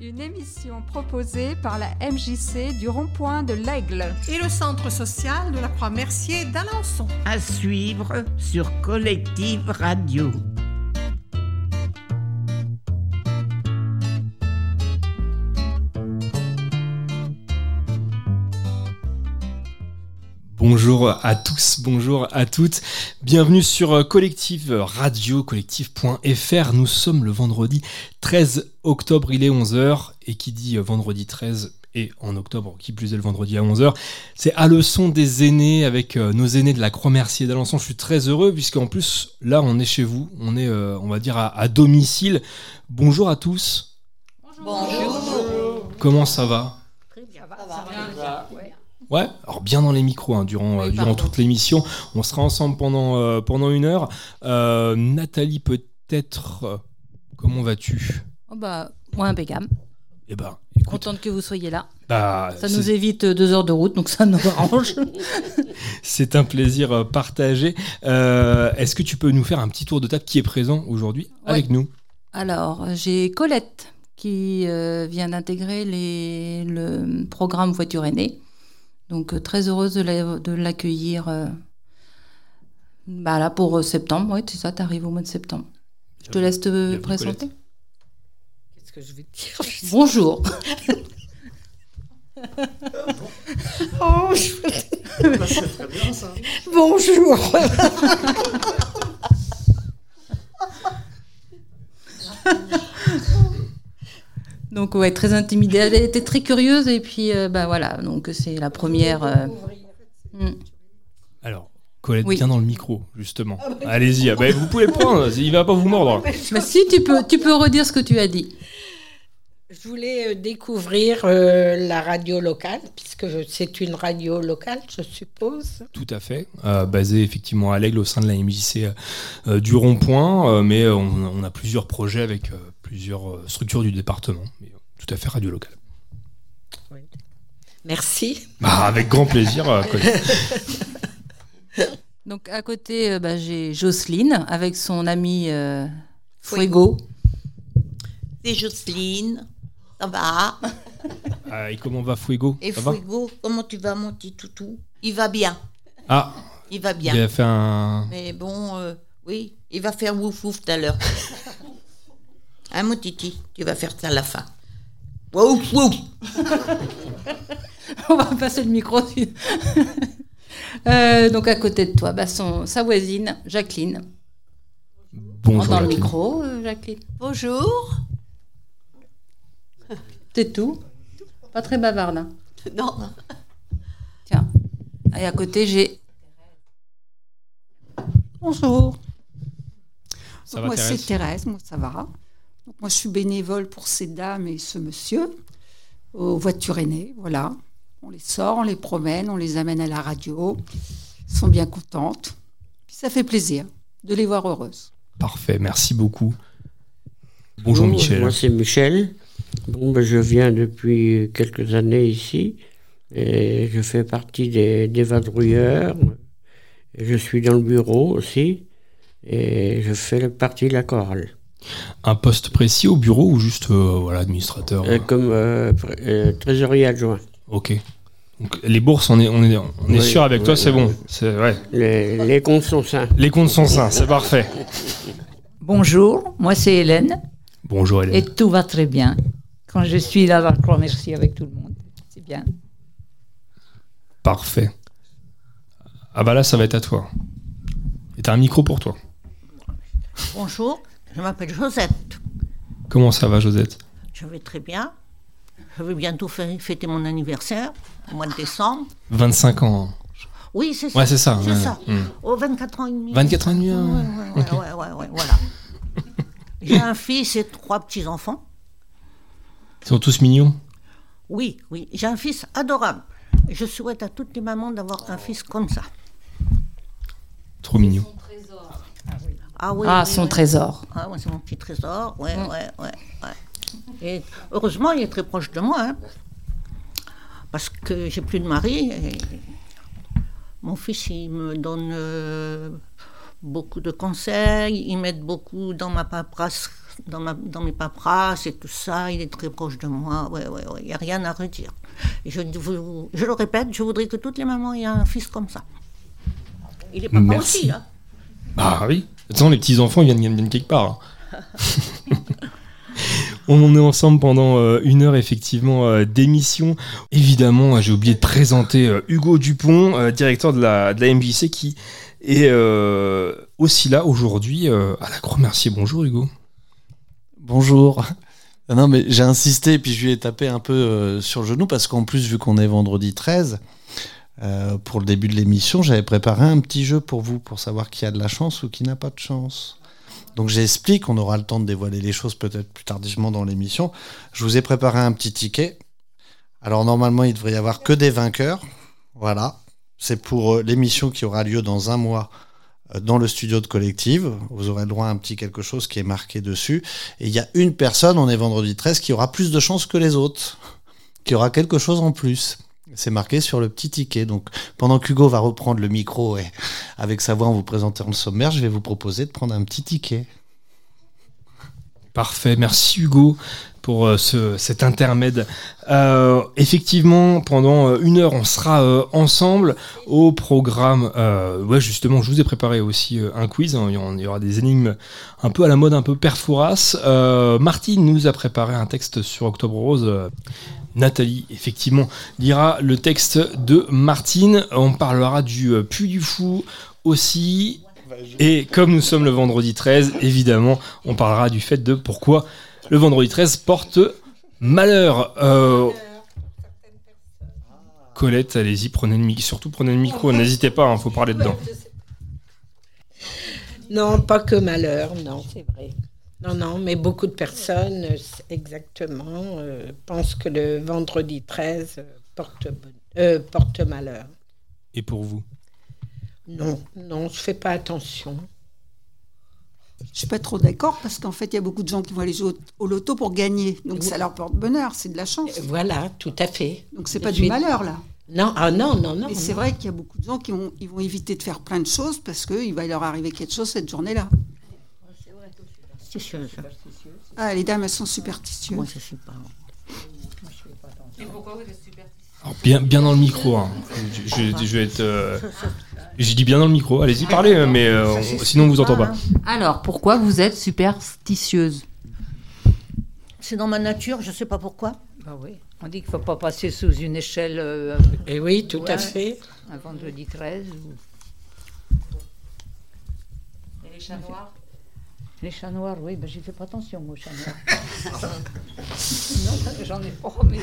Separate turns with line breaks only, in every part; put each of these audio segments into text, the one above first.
Une émission proposée par la MJC du rond-point de l'Aigle.
Et le centre social de la Croix-Mercier d'Alençon.
À suivre sur Collective Radio.
Bonjour à tous, bonjour à toutes. Bienvenue sur Collective Radio, collective.fr. Nous sommes le vendredi 13 octobre, il est 11h. Et qui dit vendredi 13 et en octobre, qui plus est le vendredi à 11h, c'est à leçon des aînés avec euh, nos aînés de la Croix-Mercier d'Alençon. Je suis très heureux puisqu'en plus, là, on est chez vous, on est, euh, on va dire, à, domicile. Bonjour à tous.
Bonjour.
Comment ça va? Très bien. Ça va. Ouais, alors bien dans les micros hein, durant, euh, durant toute l'émission. On sera ensemble pendant, euh, pendant une heure. Euh, Nathalie, peut-être, comment vas-tu?
Oh bah, Moi, impeccable.
Eh ben,
Contente que vous soyez là.
Bah,
ça nous évite deux heures de route, donc ça nous arrange.
C'est un plaisir partagé. Est-ce que tu peux nous faire un petit tour de table qui est présent aujourd'hui avec nous?
Alors, j'ai Colette qui vient d'intégrer le programme Voiture aînée. Donc euh, très heureuse de l'accueillir euh, bah là pour euh, septembre. Oui, c'est ça, tu arrives au mois de septembre. Je te laisse te présenter.
Qu'est-ce que je vais te dire
Bonjour.
oh, je... bah, très bien ça. Bonjour.
Donc ouais, très intimidée. Elle était très curieuse et puis euh, bah voilà, donc c'est la première. Euh,
hmm. Alors. Colette, bien dans le micro, justement. Allez-y, ah bah, vous pouvez le prendre, il va pas vous mordre.
Mais si, tu peux, tu peux redire ce que tu as dit.
Je voulais euh, découvrir la radio locale, puisque c'est une radio locale, je suppose.
Tout à fait, basée effectivement à l'Aigle au sein de la MJC du Rond-Point, mais on, on, a plusieurs projets avec plusieurs euh, structures du département, mais euh, tout à fait radio locale.
Merci.
Bah, avec grand plaisir. Euh,
Donc à côté, bah, j'ai Jocelyne avec son ami Fuego.
C'est Jocelyne. Ça va?
Ah, Et comment va Fuego?
Et Fuego, comment tu vas mon petit toutou? Il va bien.
Ah
Il va bien.
Il a fait un...
Mais bon, oui, il va faire wouf wouf tout à l'heure. Ah, mon titi, tu vas faire ça à la fin. Wow, wow.
On va passer le micro. euh, donc à côté de toi, bah son, sa voisine, Jacqueline.
Bonjour.
Dans le micro, euh, Jacqueline.
Bonjour.
C'est tout. Pas très bavarde. Hein.
Non.
Tiens. Et à côté, j'ai.
Bonjour.
Ça
moi,
c'est
Thérèse. Moi, ça va moi, je suis bénévole pour ces dames et ce monsieur aux voitures aînées. Voilà. On les sort, on les promène, on les amène à la radio. Elles sont bien contentes. Puis ça fait plaisir de les voir heureuses.
Parfait, merci beaucoup. Bonjour Michel.
Moi c'est Michel. Bon, ben, je viens depuis quelques années ici et je fais partie des, des vadrouilleurs. Je suis dans le bureau aussi et je fais partie de la chorale.
Un poste précis au bureau ou juste euh, voilà, administrateur
euh, Comme euh, trésorier adjoint.
Ok. Donc, les bourses, on est, on est, on est sûr avec toi, c'est bon. Ouais.
Les, les, comptes sont sains.
Les comptes sont sains, c'est parfait.
Bonjour, moi c'est Hélène.
Bonjour Hélène.
Et tout va très bien. Quand je suis là, je crois merci avec tout le monde. C'est bien.
Parfait. Ah bah là, ça va être à toi. Et t'as un micro pour toi.
Bonjour. Je m'appelle Josette.
Comment ça va, Josette?
Je vais très bien. Je vais bientôt fêter mon anniversaire, au mois de décembre.
25 ans.
Oui, c'est ça.
Ouais, c'est ça.
C'est ça. Au 24 ans et demi.
24 ans et demi
Ouais, ouais, ouais, ouais, voilà. J'ai un fils et trois petits-enfants.
Ils sont tous mignons?
Oui, oui. J'ai un fils adorable. Je souhaite à toutes les mamans d'avoir un fils comme ça.
Trop mignon.
Ah, oui, ah son trésor.
Ah c'est mon petit trésor. Ouais, mm. ouais, ouais, ouais, Et heureusement, il est très proche de moi. Hein, parce que j'ai plus de mari. Et mon fils, il me donne euh,
beaucoup de conseils, ils m'aident beaucoup dans ma paperasse, dans, ma, dans mes paperasses et tout ça. Il est très proche de moi. Ouais, ouais, ouais. Il n'y a rien à redire. Et je, vous- je le répète, je voudrais que toutes les mamans aient un fils comme ça. Il est papa
Merci.
aussi, hein.
Ah oui. De les petits-enfants, ils viennent, quelque part. hein. On est ensemble pendant euh, une heure effectivement euh, d'émission. Évidemment, euh, j'ai oublié de présenter Hugo Dupont, directeur de la, de la MJC, qui est aussi là aujourd'hui à la Croix-Mercier. Bonjour Hugo.
Bonjour. Ah Non, mais j'ai insisté puis je lui ai tapé un peu sur le genou parce qu'en plus, vu qu'on est vendredi 13, euh, pour le début de l'émission, j'avais préparé un petit jeu pour vous pour savoir qui a de la chance ou qui n'a pas de chance. Donc j'explique, on aura le temps de dévoiler les choses peut-être plus tardivement dans l'émission. Je vous ai préparé un petit ticket. Alors normalement, il devrait y avoir que des vainqueurs. Voilà. C'est pour euh, l'émission qui aura lieu dans un mois euh, dans le studio de collective. Vous aurez le droit à un petit quelque chose qui est marqué dessus. Et il y a une personne, on est vendredi 13, qui aura plus de chance que les autres, qui aura quelque chose en plus. C'est marqué sur le petit ticket. Donc, pendant qu'Hugo va reprendre le micro et avec sa voix en vous présentant le sommaire, je vais vous proposer de prendre un petit ticket.
Parfait, merci Hugo pour euh, ce, cet intermède. Euh, effectivement, pendant euh, une heure, on sera ensemble au programme. Euh, ouais, justement, je vous ai préparé aussi un quiz. il, y aura, des énigmes un peu à la mode, un peu perforas. Martine nous a préparé un texte sur Octobre Rose. Nathalie, effectivement, lira le texte de Martine. On parlera du euh, Puy du Fou aussi. Et comme nous sommes le vendredi 13, évidemment, on parlera du fait de pourquoi le vendredi 13 porte malheur. Euh, Colette, allez-y, prenez le micro. Surtout prenez le micro, n'hésitez pas, il faut parler dedans.
Non, pas que malheur, non, c'est vrai. Non, non, mais beaucoup de personnes, euh, exactement, euh, pensent que le vendredi 13 euh, porte, bon- euh, porte malheur.
Et pour vous?
Non, non, je fais pas attention.
Je suis pas trop d'accord parce qu'en fait, il y a beaucoup de gens qui vont aller jouer au, au loto pour gagner. Donc ça leur porte bonheur, c'est de la chance.
Voilà, tout à fait.
Donc c'est
Je
pas
suis-
du malheur là.
Non, ah non, non, non.
Mais c'est vrai qu'il y a beaucoup de gens qui vont, ils vont éviter de faire plein de choses parce qu'il va leur arriver quelque chose cette journée-là.
Superstitieuse.
Ah, les dames, elles sont superstitieuses.
Moi, je suis pas.
Alors, bien, bien dans le micro. hein. Je, je- je vais être. euh, Je dis bien dans le micro. Allez-y, parlez, euh, mais euh, on- sinon on vous entend pas.
Alors, pourquoi vous êtes superstitieuse?
C'est dans ma nature, je sais pas pourquoi.
Bah oui. On dit qu'il ne faut pas passer sous une échelle. euh,
Et oui, tout à fait.
Un vendredi 13. ou-
Et les chats noirs
Les chats noirs, oui, ben, j'y fais pas attention, moi, aux chats noirs. non, j'en ai pas, mais.
De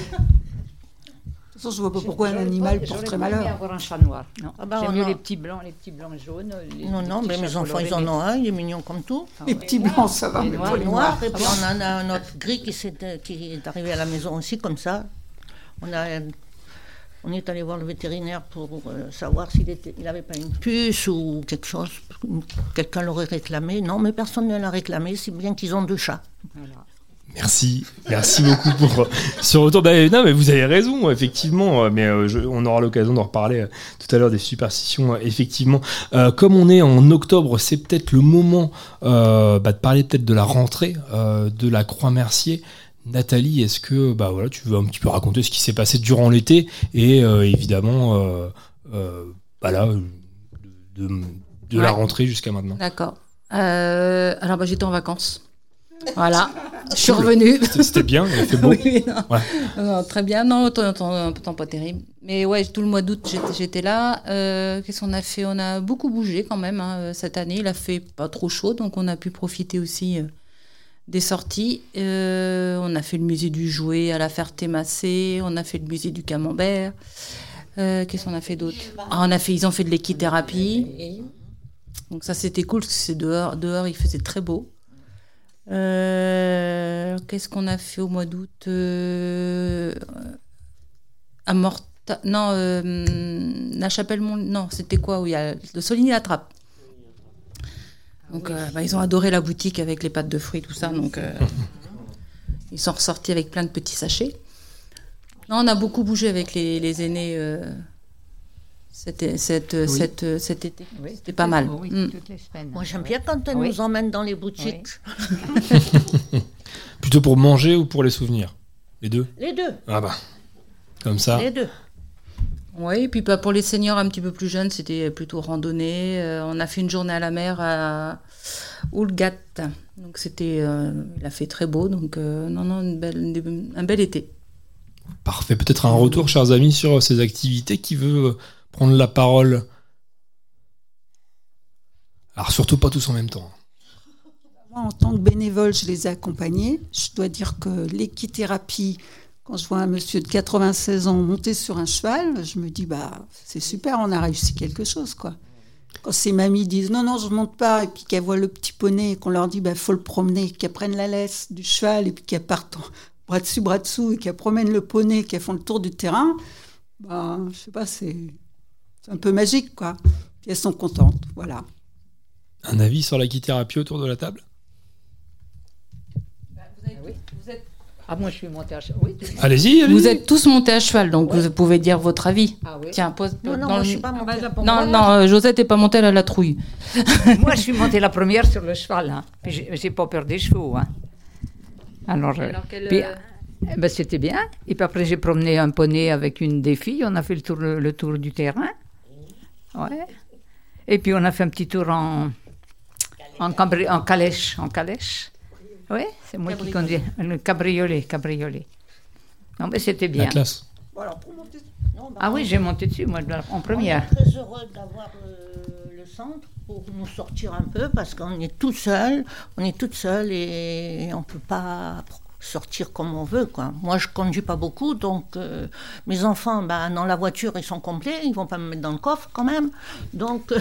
toute façon, je vois pas pourquoi un animal
J'aurais
porterait
pas aimé
malheur.
avoir un chat noir. Non.
Ah bah,
J'aime
on
mieux
a-
les petits blancs, les petits blancs jaunes. les-
Non,
les
non, mais mes enfants, ils en ont un, il est mignon comme tout.
Ah
Les petits blancs, ça va.
Les
mais
noirs,
pas
Les noirs,
noirs.
et puis on en a un autre gris qui, qui est arrivé à la maison aussi, comme ça. On, a, on est allé voir le vétérinaire pour euh, savoir s'il n'avait pas une puce ou quelque chose. Quelqu'un l'aurait réclamé. Non, mais personne ne l'a réclamé, si bien qu'ils ont deux chats.
Merci, merci beaucoup pour euh, ce retour. Bah, non, mais vous avez raison, effectivement. euh, Mais euh, je- on aura l'occasion d'en reparler euh, tout à l'heure des superstitions. euh, Effectivement, Euh, comme on est en octobre, c'est peut-être le moment euh, bah, de parler peut-être de la rentrée euh, de la Croix-Mercier. Nathalie, est-ce que bah voilà, tu veux un petit peu raconter ce qui s'est passé durant l'été et euh, évidemment, euh, euh, bah là, de, de- la rentrée jusqu'à maintenant.
D'accord. Alors, bah, j'étais en vacances. Voilà. Je suis revenue.
C'était- bien, il fait beau.
Oui, non.
Ouais.
Non, très bien. Non, temps, temps- temps pas terrible. Mais ouais, tout le mois d'août, j'étais- là. Euh, Qu'est-ce qu'on a fait? On a beaucoup bougé quand même hein, cette année. Il a fait pas trop chaud, donc on a pu profiter aussi des sorties. Euh, on a fait le musée du jouet à la Ferté-Massé. On a fait le musée du camembert. Euh, Qu'est-ce qu'on a fait d'autre? Ah, Ils ont fait de l'équithérapie. Donc ça, c'était cool parce que c'est dehors, il faisait très beau. Euh, Qu'est-ce qu'on a fait au mois d'août? À Morta... Non, la chapelle Mont... Non, c'était quoi? Il y a de Soligny-la-Trappe. Donc, euh, bah, ils ont adoré la boutique avec les pâtes de fruits, tout ça. Donc, euh, ils sont ressortis avec plein de petits sachets. Non, on a beaucoup bougé avec les, les aînés euh, C'était cette, cette, cet été.
Oui,
C'était pas mal.
Oui,
Mm.
toutes les semaines.
Moi, j'aime
Oui.
bien quand elle
Oui.
nous emmène dans les boutiques.
Plutôt pour manger ou pour les souvenirs? Les deux?
Les deux.
Ah bah. Comme ça.
Les deux.
Oui, et puis bah, pour les seniors un petit peu plus jeunes, c'était plutôt randonnée. Euh, on a fait une journée à la mer à Oulgat. Donc c'était, euh, il a fait très beau. Donc euh, non, non, une belle- une- un bel été.
Parfait. Peut-être un retour, chers amis, sur ces activités. Qui veut euh, prendre la parole Alors, surtout pas tous en même temps.
Moi, en tant que bénévole, je les ai accompagnés. Je dois dire que l'équithérapie, quand je vois un monsieur de 96 ans monter sur un cheval, je me dis, bah, c'est super, on a réussi quelque chose, quoi. Quand ces mamies disent, non, non, je monte pas, et puis qu'elles voient le petit poney, et qu'on leur dit, bah, faut le promener, qu'elles prennent la laisse du cheval, et puis qu'elles partent en bras dessus, bras dessous, et qu'elles promènent le poney, qu'elles font le tour du terrain, bah, je sais pas, c'est c'est un peu magique, quoi. Puis elles sont contentes, voilà.
Un avis sur l'équithérapie autour de la table?
Ah, moi, je suis montée à cheval. Oui, tu-
Allez-y, allez-y.
Vous êtes tous montés à cheval, donc vous pouvez dire votre avis.
Ah oui.
Tiens, pose.
Non, non,
dans
moi,
le-
je suis pas montée.
Non, non, euh, Josette n'est pas montée, a la trouille.
Moi, je suis montée la première sur le cheval. Hein. Puis J'ai pas peur des chevaux. Hein. Alors, euh,
Alors quelle,
puis,
euh,
eh ben, c'était bien. Et puis après, j'ai promené un poney avec une des filles. On a fait le tour, le tour du terrain. Ouais. Et puis, on a fait un petit tour en, en, cabri- en calèche. En calèche. Oui, c'est moi qui conduis. Le cabriolet, cabriolet. Non, mais c'était bien.
La classe.
Ah oui, j'ai monté dessus, moi, en première.
On est très heureux d'avoir le, le centre pour nous sortir un peu parce qu'on est tout seul, on est toute seule et on ne peut pas sortir comme on veut. Quoi. Moi, je conduis pas beaucoup, donc euh, mes enfants, ben, dans la voiture, ils sont complets, ils vont pas me mettre dans le coffre quand même. Donc,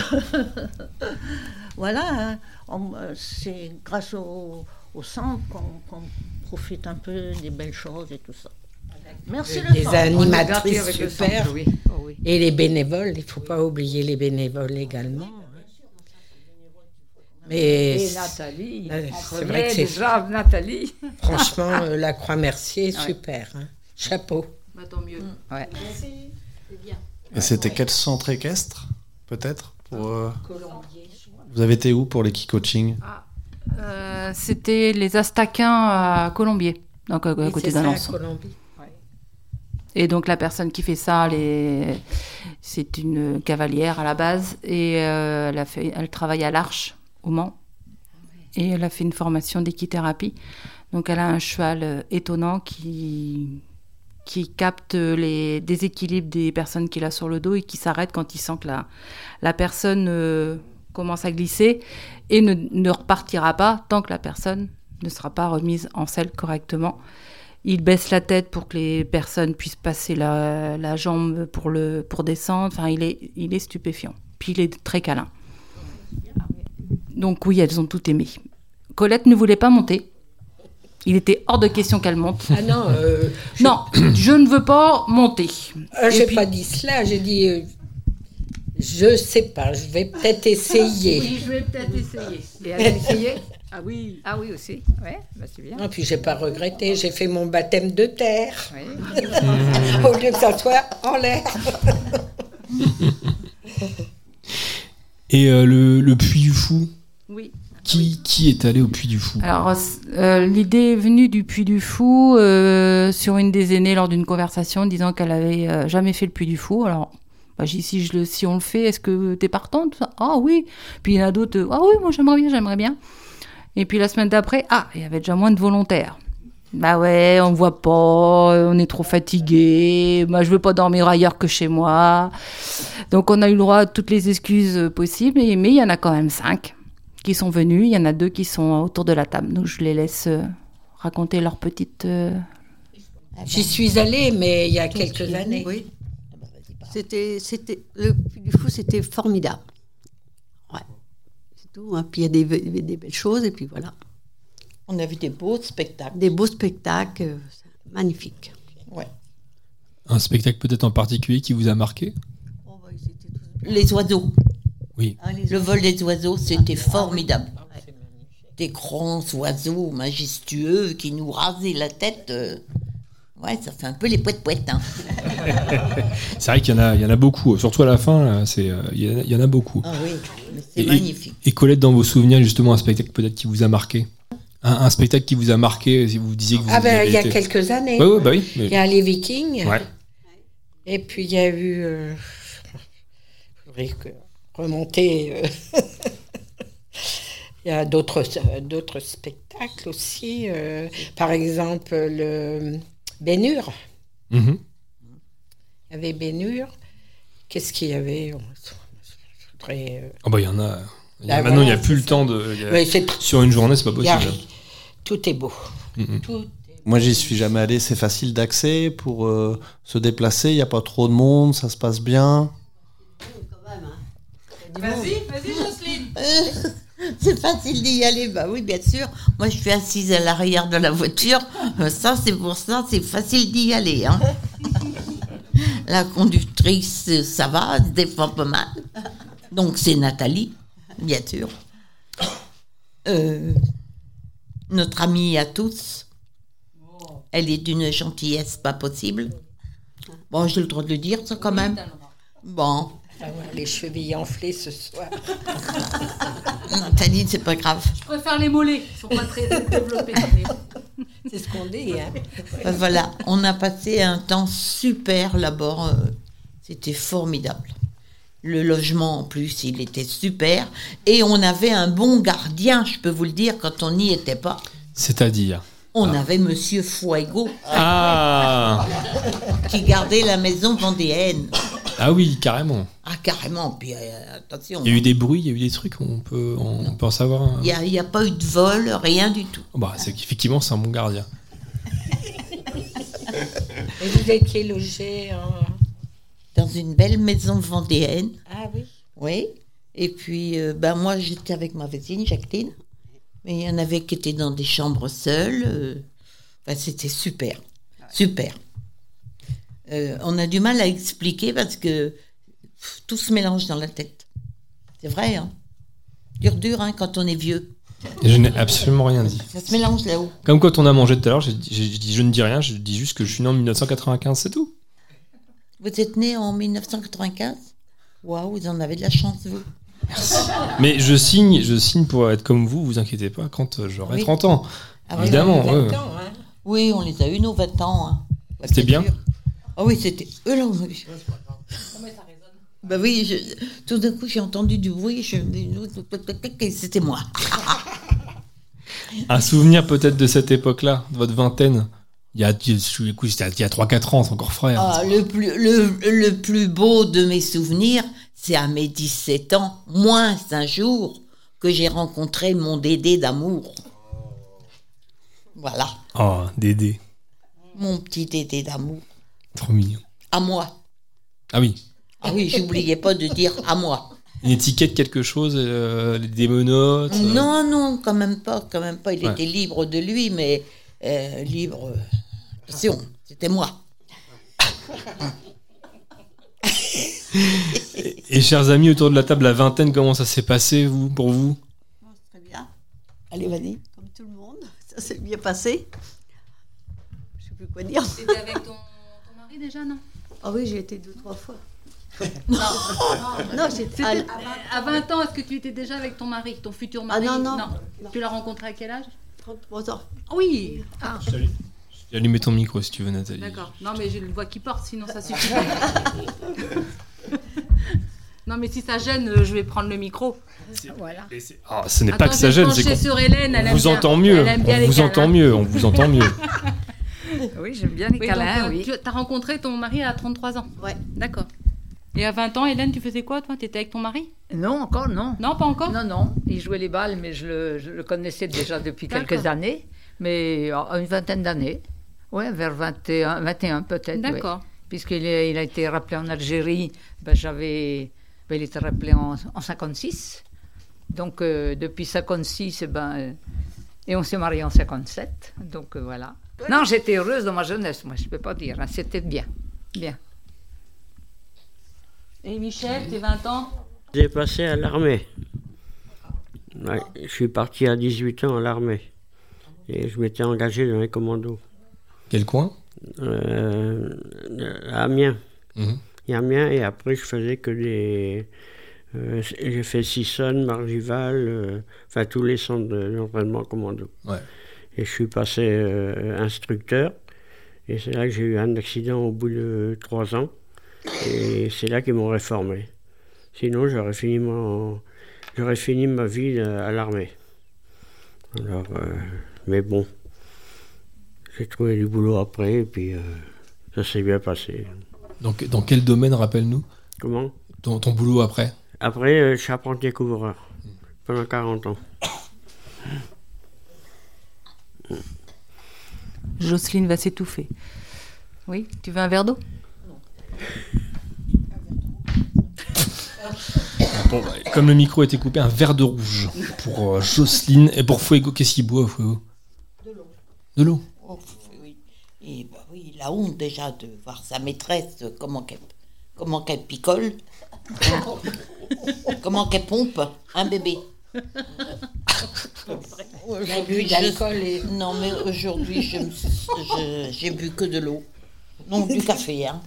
voilà, hein. Euh, c'est grâce au, au centre qu'on profite un peu des belles choses et tout ça. Merci le centre.
animatrices super.
centre, oui. Oh, oui.
Et les bénévoles, il ne faut pas oublier les bénévoles également. Mais
Et Nathalie,
c'est vrai que
déjà, Nathalie.
franchement, euh, la Croix-Mercier est
Ouais.
super. hein. Chapeau.
Bah, tant mieux.
Ouais.
Et c'était quel centre équestre, peut-être pour, euh, Vous avez été où pour les coaching?
Euh, C'était les Astaquins à Colombier, donc à, côté d'Alençon. Et donc la personne qui fait ça, c'est une cavalière à la base et euh, elle, a fait, elle travaille à l'Arche au Mans et elle a fait une formation d'équithérapie. Donc elle a un cheval euh, étonnant qui qui capte les déséquilibres des personnes qu'il a sur le dos et qui s'arrête quand il sent que la, la personne euh, commence à glisser et ne, ne repartira pas tant que la personne ne sera pas remise en selle correctement. Il baisse la tête pour que les personnes puissent passer la, la jambe pour, le, pour descendre. Enfin, il est, il est stupéfiant. Puis il est très câlin. Donc oui, elles ont tout aimé. Colette ne voulait pas monter. Il était hors de question qu'elle monte.
Ah non, euh,
Non, je ne veux pas monter.
euh, j'ai
puis-
pas dit cela. J'ai dit, euh, je sais pas, je vais peut-être essayer.
Oui, je vais peut-être essayer. Et elle essayé Ah oui. Ah oui aussi. Ouais, bah c'est bien.
Non, puis j'ai pas regretté. J'ai fait mon baptême de terre
Oui.
au lieu que ça soit en l'air.
Et euh, le, le Puy du Fou?
Oui.
qui, qui est allé au Puy du Fou?
Alors, euh, l'idée est venue du Puy du Fou euh, sur une des aînées lors d'une conversation disant qu'elle avait euh, jamais fait le Puy du Fou. Alors, bah, j'ai si, je le, si on le fait, est-ce que t'es partante? Ah oui. Puis il y en a d'autres, euh, ah oui, moi j'aimerais bien, j'aimerais bien. Et puis la semaine d'après, ah, il y avait déjà moins de volontaires. Bah ouais, on voit pas, on est trop fatigué, bah, je veux pas dormir ailleurs que chez moi. Donc on a eu le droit à toutes les excuses euh, possibles, mais il y en a quand même cinq qui sont venus, il y en a deux qui sont autour de la table. Donc je les laisse euh, raconter leur petite...
J'y suis allée, mais il y a quelques années.
Oui. C'était, c'était, le Puy du Fou, c'était formidable. Ouais. C'est tout. hein. Puis il y a des, des- des belles choses, et puis voilà.
On a vu des beaux spectacles.
Des beaux spectacles, euh, c'est magnifique.
Ouais.
Un spectacle peut-être en particulier qui vous a marqué?
Les oiseaux.
Oui.
Le vol des oiseaux, c'était formidable. Des grands oiseaux majestueux qui nous rasaient la tête. euh, Ouais, ça fait un peu les poètes-poètes. Hein.
C'est vrai qu'il y en a, il y en a beaucoup, surtout à la fin. C'est, euh, il y, en a- il y en a beaucoup.
Ah oui, c'est
Et-
magnifique.
Et Colette, dans vos souvenirs, justement, un spectacle peut-être qui vous a marqué? Un, un spectacle qui vous a marqué, si vous disiez que vous
Ah ben, il y a
été.
quelques années.
Ouais, ouais, bah oui. mais-
Il y a les Vikings.
Ouais.
Et puis il y a eu. euh, faudrait que remonter. euh, il y a d'autres d'autres spectacles aussi. euh, par exemple, le Bénur.
Mhm.
Il y avait Bénur. Qu'est-ce qu'il y avait? Voudrais, euh,
Ah bah il y en a. il y a-
Bah,
maintenant, il n'y a plus le temps de. a- sur une journée, c'est pas
a-
possible.
Tout est beau.
Mhm.
Tout
Moi, j'y suis jamais allé. C'est facile d'accès pour euh, se déplacer. Il n'y a pas trop de monde. Ça se passe bien.
Vas-y, vas-y, Jocelyne. c'est facile d'y aller, bah oui, bien sûr. Moi, je suis assise à l'arrière de la voiture. Euh, Ça, c'est pour ça, c'est facile d'y aller. Hein. La conductrice, euh, ça va, elle se défend pas mal. Donc, c'est Nathalie, bien sûr. Euh, notre amie à tous. Elle est d'une gentillesse pas possible. Bon, j'ai le droit de le dire, ça, quand même. Bon.
Ah les chevilles enflées ce soir.
Nathalie, c'est pas grave.
Je préfère les mollets, ils sont pas très développés.
C'est ce qu'on dit. Hein.
Ben voilà, on a passé un temps super là-bas. euh, C'était formidable. Le logement, en plus, il était super. Et on avait un bon gardien, je peux vous le dire, quand on n'y était pas.
C'est-à-dire.
On avait Monsieur Fuego
Ah
qui gardait la maison vendéenne.
Ah oui, carrément.
Ah, carrément. Puis euh, attention,
Il y a eu des bruits, il y a eu des trucs, on peut, on peut en savoir. un-
il n'y a, il y a pas eu de vol, rien du tout.
Bah, c'est qu'effectivement, c'est un bon gardien.
Et vous étiez logé en.
Dans une belle maison vendéenne.
Ah oui.
Oui. Et puis, euh, ben moi, j'étais avec ma voisine, Jacqueline. Mais il y en avait qui étaient dans des chambres seules. euh, ben, C'était super. Super. Euh, on a du mal à expliquer parce que pff, tout se mélange dans la tête. C'est vrai, hein Dur, dur, hein, quand on est vieux.
Et je n'ai absolument rien dit.
Ça se mélange là-haut.
Comme quand on a mangé tout à l'heure, j'ai dit, je ne dis rien, je dis juste que je suis né en 1995, c'est tout.
Vous êtes né en 1995 Waouh, vous en avez de la chance, vous.
Mais je signe, je signe pour être comme vous, vous inquiétez pas, quand euh, j'aurai
Oui.
30 ans.
Ah
Évidemment,
oui,
ouais.
20 ans, hein. Oui, on les a eu nos 20 ans. hein.
C'était bien.
Ah oui, c'était. eux, là, oui. Bah oui, je- tout d'un coup j'ai entendu du bruit, je... et c'était moi.
Un souvenir peut-être de cette époque-là, de votre vingtaine? Il y a, je- écoute, c'était il y a 3-4 ans, c'est encore frais. hein.
Ah, le, plus, le, le plus beau de mes souvenirs, c'est à mes 17 ans, moins un jour, que j'ai rencontré mon Dédé d'amour. Voilà,
Oh, Dédé,
mon petit Dédé d'amour.
Trop mignon.
À moi.
Ah oui,
Ah oui, j'oubliais pas de dire à moi.
une étiquette, quelque chose, euh, des menottes. euh,
Non, non, quand même pas, quand même pas. Il
Ouais.
était libre de lui, mais euh, libre. euh, attention, c'était moi.
Et chers amis autour de la table, la vingtaine, comment ça s'est passé, vous, pour vous?
Très bien.
Allez, vas-y.
Comme tout le monde, ça s'est bien passé. Je sais plus quoi dire.
T'étais avec ton, déjà, non?
Ah oui, j'ai été deux, trois fois.
Non,
Non, j'étais à-
à 20 ans, est-ce que tu étais déjà avec ton mari, ton futur
Ah
mari?
non, non.
Tu l'as rencontré à quel âge?
33 ans.
Ah Oui. Ah,
J'ai allumé ton micro si tu veux, Nathalie.
d'accord. Non, mais j'ai le voix qui porte, sinon ça suffit non, mais si ça gêne, je vais prendre le micro. Voilà.
Ah, ce n'est pas que ça gêne, c'est qu'on
sur Hélène, elle
on
aime
vous
bien-
entend mieux.
elle aime bien
On vous entend mieux, on vous entend mieux.
Oui, j'aime bien les
Oui,
câlins,
donc, euh,
oui.
Tu as rencontré ton mari à 33 ans
Ouais.
D'accord. Et à 20 ans, Hélène, tu faisais quoi, toi? Tu étais avec ton mari?
Non, encore non.
Non, pas encore?
Non, non. Il jouait les balles, mais je le, je le connaissais déjà depuis quelques années. Mais à une vingtaine d'années. Ouais, vers 21, 21 peut-être. ouais.
D'accord.
Puisqu'il il a été rappelé en Algérie, ben, j'avais, ben, il était rappelé en, en 56. Donc euh, depuis 56, eh ben, euh, et on s'est mariés en 57. Donc euh, voilà. Non, j'étais heureuse dans ma jeunesse, moi, je ne peux pas dire. hein. C'était bien. Bien.
Et Michel, tes 20 ans?
J'ai passé à l'armée. Ouais, je suis parti à 18 ans à l'armée. Et je m'étais engagé dans les commandos.
Quel coin?
Euh, à Amiens.
Mhm.
Et Amiens, et après, je faisais que des. euh, j'ai fait Sissonne, Margival, euh, enfin tous les centres de- d'entraînement commando.
Ouais.
Et je suis passé euh, instructeur. Et c'est là que j'ai eu un accident au bout de trois ans. Et c'est là qu'ils m'ont réformé. Sinon, j'aurais fini, mon, j'aurais fini ma vie euh, à l'armée. Alors, euh, mais bon, j'ai trouvé du boulot après et puis euh, ça s'est bien passé.
Donc, dans quel domaine, rappelle-nous?
Comment?
Ton, ton boulot après?
Après, je suis apprenti couvreur pendant 40 ans.
Jocelyne va s'étouffer. Oui, tu veux un verre d'eau?
Bon, bah, Comme le micro était coupé, un verre de rouge pour euh, Jocelyne. Et pour Fuego, qu'est-ce qu'il boit, Fuego?
De l'eau.
De l'eau
Oh, oui. Et bah oui, la honte déjà de voir sa maîtresse, euh, comment qu'elle, comment qu'elle picole, comment qu'elle pompe un bébé.
La bu d'alcool et-
Non, mais aujourd'hui, je je- j'ai bu que de l'eau. Donc du café, hein.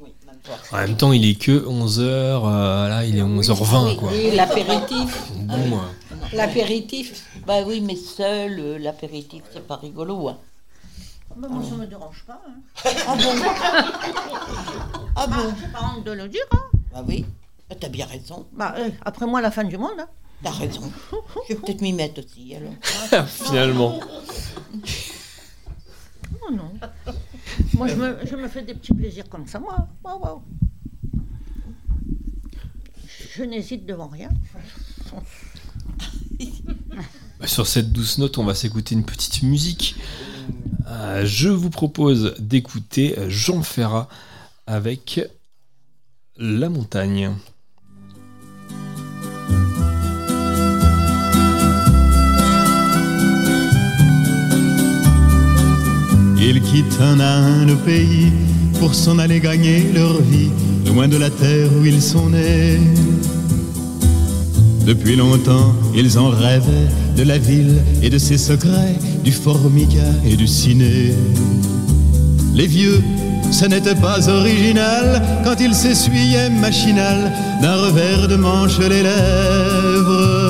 Oui, même pas.
En même temps, il est que 11h, là, il est 11h20, quoi.
Oui, l'apéritif.
Bon, euh,
L'apéritif.
Bah oui, mais seul, euh, l'apéritif, c'est pas rigolo. Hein.
Bah, moi, ça me dérange pas. hein.
Ah bon? Ah bon?
J'ai pas honte de le dire. Hein.
Bah oui, t'as bien raison.
Bah, euh, après moi, la fin du monde. Hein.
T'as raison. Je vais peut-être m'y mettre aussi, alors.
Finalement.
Oh non. moi, je me, je me fais des petits plaisirs comme ça, moi. Waouh, waouh. Je n'hésite devant rien.
Bah, sur cette douce note, on va s'écouter une petite musique. Euh, je vous propose d'écouter Jean Ferrat avec La montagne.
Ils quittent un à un le pays pour s'en aller gagner leur vie, loin de la terre où ils sont nés. Depuis longtemps, ils en rêvaient de la ville et de ses secrets, du formica et du ciné. Les vieux, ce n'était pas original quand ils s'essuyaient machinal d'un revers de manche les lèvres.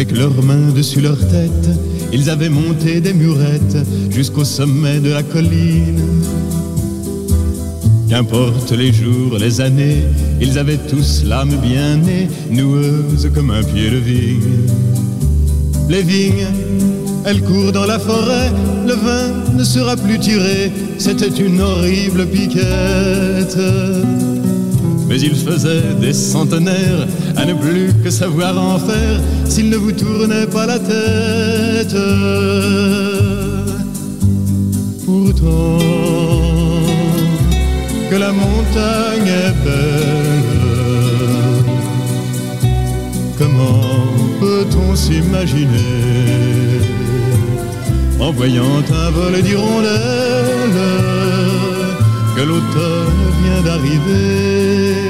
Avec leurs mains dessus leur tête, ils avaient monté des murettes jusqu'au sommet de la colline. Qu'importe les jours, les années, ils avaient tous l'âme bien née, noueuse comme un pied de vigne. Les vignes, elles courent dans la forêt, le vin ne sera plus tiré, c'était une horrible piquette. Mais il faisait des centenaires à ne plus que savoir en faire s'il ne vous tournait pas la tête. Pourtant, que la montagne est belle, comment peut-on s'imaginer en voyant un vol d'hirondelles que l'automne vient d'arriver?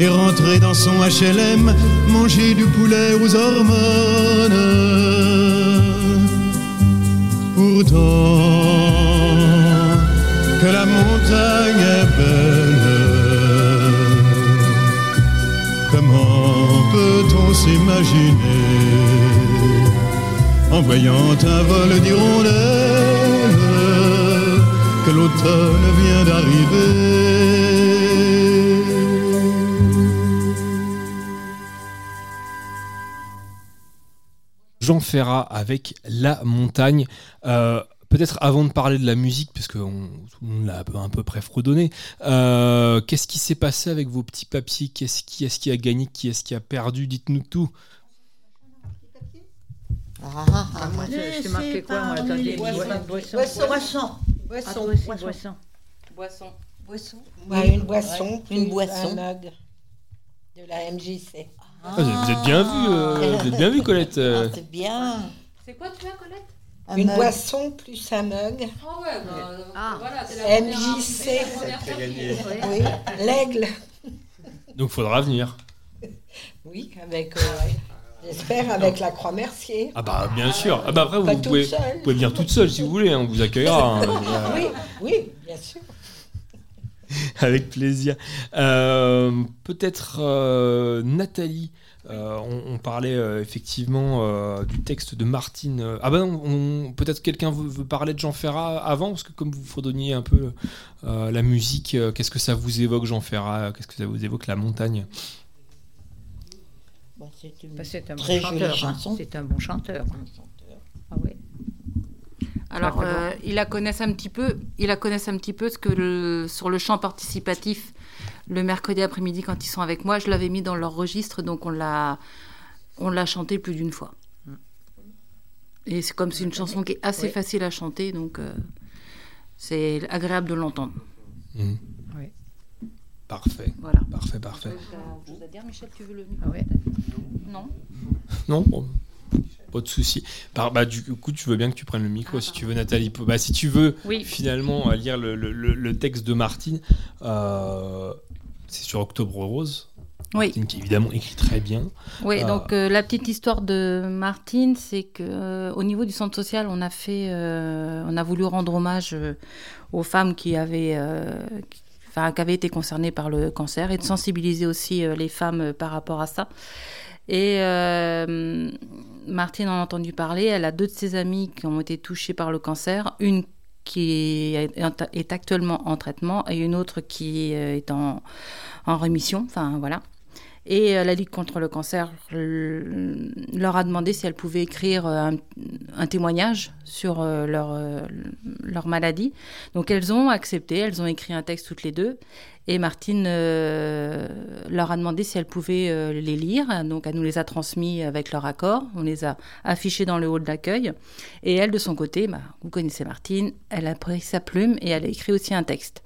et rentrer dans son HLM, manger du poulet aux hormones. Pourtant, que la montagne est belle, comment peut-on s'imaginer en voyant un vol d'hirondelles que l'automne vient d'arriver?
Jean Ferrat avec La Montagne. Euh, Peut-être avant de parler de la musique, parce que on, tout le monde l'a un peu, un peu près fredonné, euh, qu'est-ce qui s'est passé avec vos petits papiers? Qu'est-ce qui, est-ce qui a gagné? Qui est-ce qui a perdu? Dites-nous tout.
Ah, moi, je, je t'ai marqué quoi, moi? Attendez, boisson. Boisson.
Boisson.
Boisson.
Boisson.
Ah, aussi, boisson.
Boisson.
Boisson.
Ouais, une boisson.
Ouais, une boisson.
Un mug de la MJC.
Ah, vous, êtes, vous êtes bien vu, euh, vous êtes bien vu, Colette. euh.
Ah, c'est bien.
C'est quoi tu as, Colette?
Un
une
mug.
boisson plus un mug.
Ah ouais, bah,
Ah.
voilà, c'est la première-
MJC.
c'est la première sortie.
Oui, l'aigle.
Donc faudra venir.
Oui, avec. euh, J'espère avec la croix Mercier.
Ah bah bien sûr. Ah bah après vous,
Pas
vous
toute
pouvez,
seule.
vous pouvez venir toute seule si vous voulez, hein, on vous accueillera. hein.
Oui, oui, bien sûr.
Avec plaisir. Euh, Peut-être euh, Nathalie. euh, on, on parlait euh, effectivement euh, du texte de Martine. Ah bah non, on- peut-être quelqu'un veut, veut parler de Jean Ferrat avant, parce que comme vous fredonniez un peu euh, la musique, euh, qu'est-ce que ça vous évoque Jean Ferrat? Qu'est-ce que ça vous évoque la montagne?
Bah, c'est une
Bah, un bon
jolie
chanteur. hein.
chanson.
C'est un bon chanteur. Ah oui.
Alors, euh, ils la connaissent un petit peu. Ils la connaissent un petit peu parce que le- sur le chant participatif, le mercredi après-midi, quand ils sont avec moi, je l'avais mis dans leur registre, donc on l'a, on l'a chanté plus d'une fois. Et c'est comme c'est une chanson qui est assez
Oui.
facile à chanter, donc euh, c'est agréable de l'entendre.
Mhm.
Oui.
Parfait.
Voilà.
Parfait, parfait.
Je dire, Michel, tu veux le
Ah ouais.
Non?
Non bon, Pas de souci. Par- Bah, du coup, tu veux bien que tu prennes le micro si tu veux, Nathalie. Bah, si tu veux
Oui.
finalement lire le, le- le- le texte de Martine, euh, c'est sur Octobre Rose.
Oui.
Martine qui évidemment écrit très bien.
Oui,
Euh,
donc euh, la petite histoire de Martine, c'est que euh, au niveau du centre social, on a fait, euh, on a voulu rendre hommage euh, aux femmes qui avaient, euh, qui- enfin, qui avaient été concernées par le cancer et de sensibiliser aussi euh, les femmes euh, par rapport à ça. Et euh, Martine en a entendu parler. Elle a deux de ses amies qui ont été touchées par le cancer. Une qui est, actuellement en traitement et une autre qui est en, en rémission. Enfin, voilà. Et euh, la Ligue contre le cancer leur a demandé si elles pouvaient écrire euh, un, un témoignage sur euh, leur, leur maladie. Donc elles ont accepté, elles ont écrit un texte toutes les deux. Et Martine euh, leur a demandé si elles pouvaient euh, les lire. Donc elle nous les a transmis avec leur accord. On les a affichés dans le hall d'accueil. Et elle, de son côté, bah, vous connaissez Martine, elle a pris sa plume et elle a écrit aussi un texte.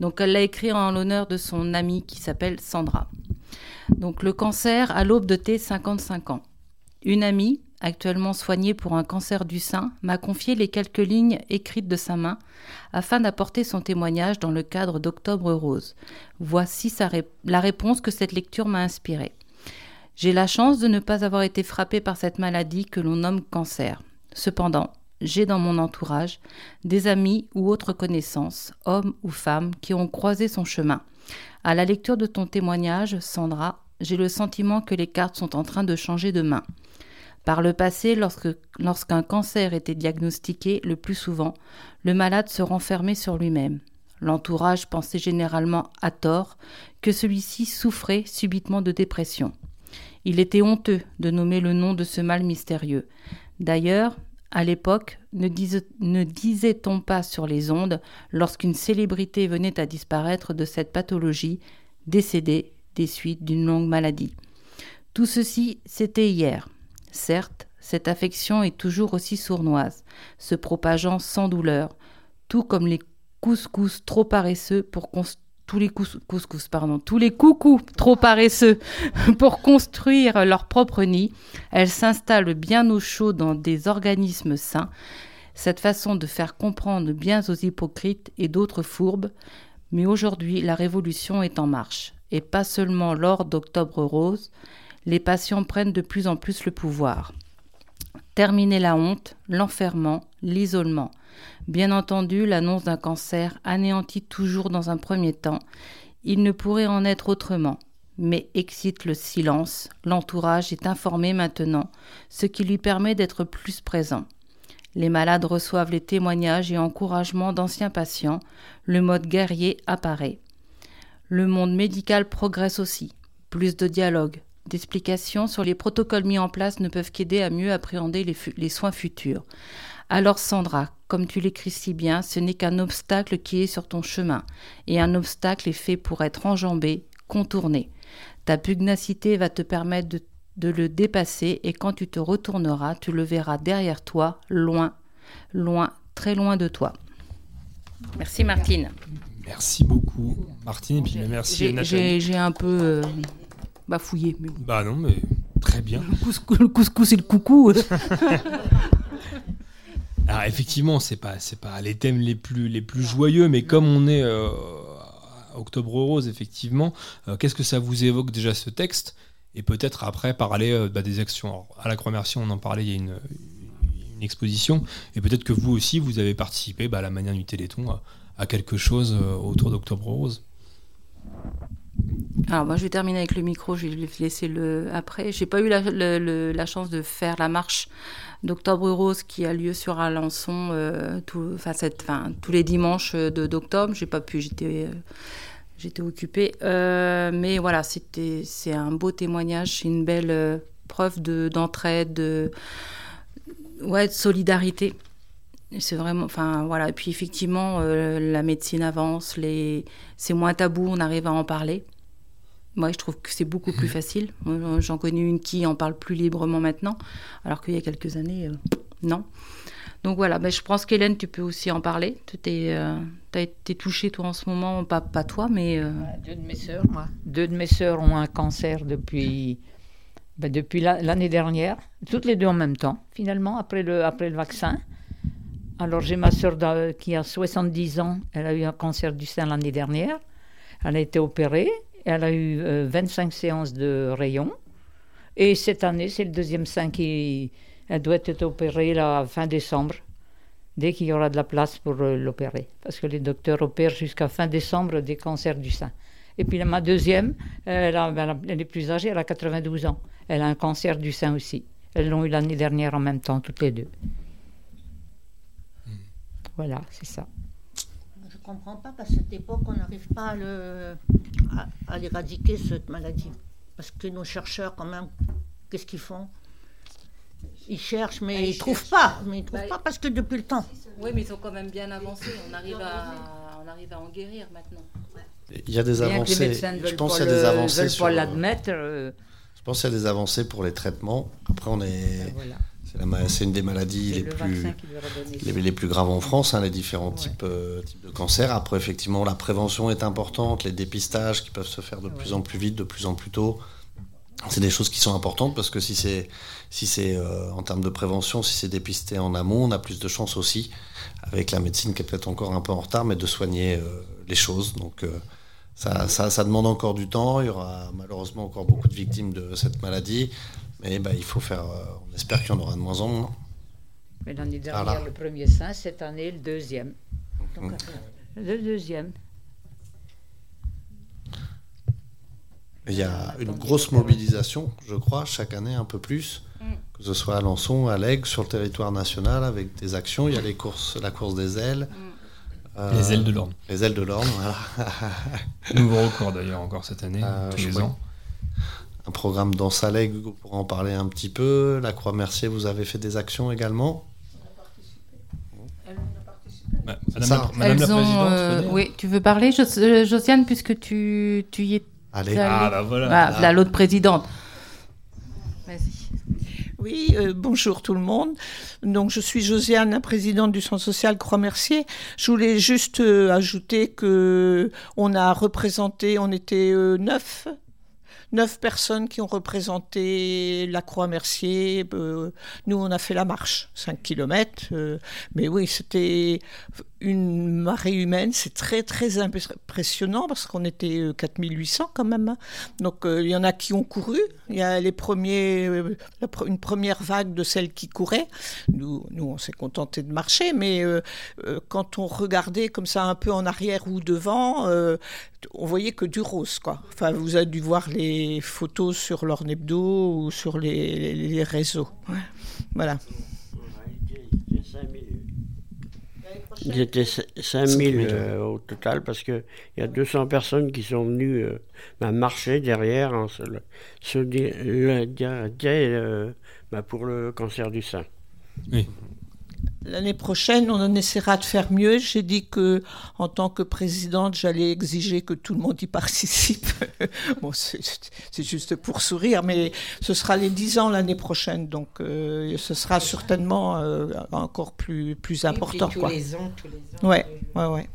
Donc elle l'a écrit en l'honneur de son amie qui s'appelle Sandra. Donc le cancer à l'aube de tes 55 ans. Une amie, actuellement soignée pour un cancer du sein, m'a confié les quelques lignes écrites de sa main afin d'apporter son témoignage dans le cadre d'Octobre Rose. Voici la réponse que cette lecture m'a inspirée. J'ai la chance de ne pas avoir été frappée par cette maladie que l'on nomme cancer. Cependant, j'ai dans mon entourage des amis ou autres connaissances, hommes ou femmes, qui ont croisé son chemin. À la lecture de ton témoignage, Sandra, j'ai le sentiment que les cartes sont en train de changer de main. Par le passé, lorsqu'un cancer était diagnostiqué, le plus souvent, le malade se renfermait sur lui-même. L'entourage pensait généralement à tort que celui-ci souffrait subitement de dépression. Il était honteux de nommer le nom de ce mal mystérieux. D'ailleurs, à l'époque, ne, ne disait-on pas sur les ondes, lorsqu'une célébrité venait à disparaître de cette pathologie, décédée des suites d'une longue maladie? Tout ceci, c'était hier. Certes, cette affection est toujours aussi sournoise, se propageant sans douleur, tout comme les couscous trop paresseux pour cons- tous les cous- couscous, pardon, tous les coucous trop paresseux pour construire leur propre nid, elles s'installent bien au chaud dans des organismes sains. Cette façon de faire comprendre bien aux hypocrites et d'autres fourbes, mais aujourd'hui la révolution est en marche, et pas seulement lors d'Octobre Rose, les patients prennent de plus en plus le pouvoir. Terminer la honte, l'enfermement, l'isolement. Bien entendu, l'annonce d'un cancer anéantit toujours dans un premier temps. Il ne pourrait en être autrement, mais excite le silence. L'entourage est informé maintenant, ce qui lui permet d'être plus présent. Les malades reçoivent les témoignages et encouragements d'anciens patients. Le mode guerrier apparaît. Le monde médical progresse aussi. Plus de dialogue, d'explications sur les protocoles mis en place ne peuvent qu'aider à mieux appréhender les, les soins futurs. Alors Sandra, comme tu l'écris si bien, ce n'est qu'un obstacle qui est sur ton chemin, et un obstacle est fait pour être enjambé, contourné. Ta pugnacité va te permettre de, de le dépasser, et quand tu te retourneras, tu le verras derrière toi, loin, loin, très loin de toi. Merci Martine.
Merci beaucoup Martine, et puis merci
J'ai-
Nathalie.
J'ai j'ai un peu euh, bafouillé. Mais...
Bah non, mais très bien.
Le couscous, le couscous et le coucou.
Alors effectivement, c'est pas c'est pas les thèmes les plus les plus joyeux, mais comme on est euh, à Octobre Rose, effectivement, euh, qu'est-ce que ça vous évoque déjà ce texte? Et peut-être après parler euh, bah, des actions. Alors, à la Croix-Merci, on en parlait, il y a une, une exposition, et peut-être que vous aussi, vous avez participé bah, à la manière du Téléthon à, à quelque chose euh, autour d'Octobre Rose.
Alors moi je vais terminer avec le micro, je vais laisser le après. J'ai pas eu la, chance de faire la marche d'Octobre Rose qui a lieu sur Alençon euh, tous les dimanches euh, de- d'octobre. J'ai pas pu, j'étais euh, occupée. Euh, mais voilà, c'était c'est un beau témoignage, c'est une belle preuve de d'entraide, de ouais de solidarité. C'est vraiment, enfin voilà. Et puis effectivement, la médecine avance, c'est moins tabou, on arrive à en parler. Moi, je trouve que c'est beaucoup plus facile. Moi, J'en connais une qui en parle plus librement maintenant, alors qu'il y a quelques années, euh, non. Donc voilà, ben, je pense qu'Hélène, tu peux aussi en parler. Tu euh, t'as été touchée, toi, en ce moment, pas, pas toi, mais... euh,
Deux de mes sœurs, moi. Deux de mes sœurs ont un cancer depuis, ben, depuis la- l'année dernière, toutes les deux en même temps, finalement, après le, après le vaccin. Alors j'ai ma sœur qui a 70 ans, elle a eu un cancer du sein l'année dernière. Elle a été opérée, elle a eu euh, 25 séances de rayons. Et cette année, c'est le deuxième sein qui elle doit être opérée là, fin décembre, dès qu'il y aura de la place pour euh, l'opérer. Parce que les docteurs opèrent jusqu'à fin décembre des cancers du sein. Et puis ma deuxième, elle, elle a- elle est plus âgée, elle a 92 ans. Elle a un cancer du sein aussi. Elles l'ont eu l'année dernière en même temps, toutes les deux. Voilà, c'est ça.
Je comprends pas qu'à cette époque, on n'arrive pas à, le- à- à l'éradiquer, cette maladie. Parce que nos chercheurs, quand même, qu'est-ce qu'ils font? Ils cherchent, mais
Ah,
ils
ils
ne trouvent
cherchent.
pas. Mais ils trouvent
Bah,
pas parce que depuis le temps.
Oui, mais ils sont quand même bien avancés. On arrive à, on arrive à en guérir maintenant.
Il y a des
Bien
avancées. Je pense
pas
qu'il y a des avancées
veulent
sur.
pas l'admettre. euh,
Je pense qu'il y a des avancées pour les traitements. Après, on est.
voilà.
C'est une des maladies les
le
plus, les, plus graves en France, hein, les différents types, euh, types de cancers. Après, effectivement, la prévention est importante, les dépistages qui peuvent se faire de plus en plus vite, de plus en plus tôt. C'est des choses qui sont importantes parce que si c'est si c'est euh, en termes de prévention, si c'est dépisté en amont, on a plus de chances aussi, avec la médecine qui est peut-être encore un peu en retard, mais de soigner euh, les choses. Donc ça, ça, ça demande encore du temps. Il y aura malheureusement encore beaucoup de victimes de cette maladie, mais bah, il faut faire. euh, on espère qu'il y en aura de moins en moins.
Mais l'année dernière,
Voilà.
le premier sein, cette année, le deuxième.
Mm.
Le deuxième.
Il y a une grosse mobilisation, je crois, chaque année un peu plus, que ce soit à Lançon, à Lègue, sur le territoire national, avec des actions. Il y a les courses, la course des ailes. Euh,
Les ailes de l'Orne.
Les ailes de l'Orne, voilà.
Nouveau record d'ailleurs encore cette année,
Euh,
tous les ans.
Un programme dans sa Lègue pour en parler un petit peu. La Croix-Mercier, vous avez fait des actions également.
Bah, Madame,
ça.
la, Madame la
Elles ont,
Présidente,
euh, oui, tu veux parler, Jos- euh, Josiane, puisque tu, tu y es
Allez. Ah, bah voilà.
Ah,
Là.
là, l'autre présidente. Vas-y.
Oui, euh, bonjour tout le monde. Donc, je suis Josiane, la présidente du Centre social Croix-Mercier. Je voulais juste euh, ajouter que on a représenté, on était euh, neuf, neuf personnes qui ont représenté la Croix-Mercier. Euh, nous, on a fait la marche, 5 kilomètres. euh, mais oui, c'était une marée humaine. C'est très, très impressionnant parce qu'on était euh, 4800 quand même. hein. Donc, euh, il y en a qui ont couru. Il y a les premiers, euh, une première vague de celles qui couraient. Nous, nous on s'est contenté de marcher, mais euh, euh, quand on regardait comme ça un peu en arrière ou devant, euh, on voyait que du rose, quoi. Enfin, vous avez dû voir les photos sur leur hebdo ou sur les, réseaux. Voilà.
Il y a 5000 Ils étaient 5000 euh, au total parce qu'il y a 200 personnes qui sont venues euh, bah, marcher derrière hein, ce, ce, le, le, euh, bah, pour le cancer du sein.
Oui.
L'année prochaine, on en essaiera de faire mieux. J'ai dit que, en tant que présidente, j'allais exiger que tout le monde y participe. bon, c'est juste pour sourire, mais ce sera les 10 ans l'année prochaine, donc euh, ce sera certainement euh, encore plus, plus important.
tous
quoi.
les ans, tous les ans.
Ouais, ouais, ouais.